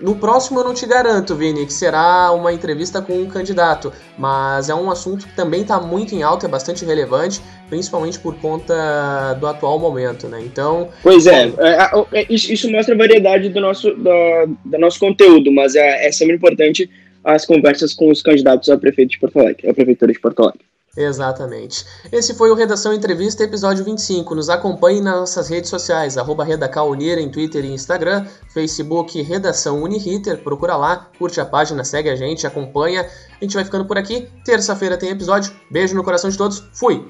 no próximo eu não te garanto, Vini, que será uma entrevista com um candidato, mas é um assunto que também está muito em alta, é bastante relevante, principalmente por conta do atual momento, né? Então. Pois é, é, é isso mostra a variedade do nosso, do, do nosso conteúdo, mas é, é sempre importante as conversas com os candidatos a prefeito de Porto Alegre, a prefeitura de Porto Alegre. Exatamente. Esse foi o Redação Entrevista, episódio 25. Nos acompanhe nas nossas redes sociais, arroba em Twitter e Instagram, Facebook Redação Uniriter, procura lá, curte a página, segue a gente, acompanha. A gente vai ficando por aqui. Terça-feira tem episódio. Beijo no coração de todos. Fui!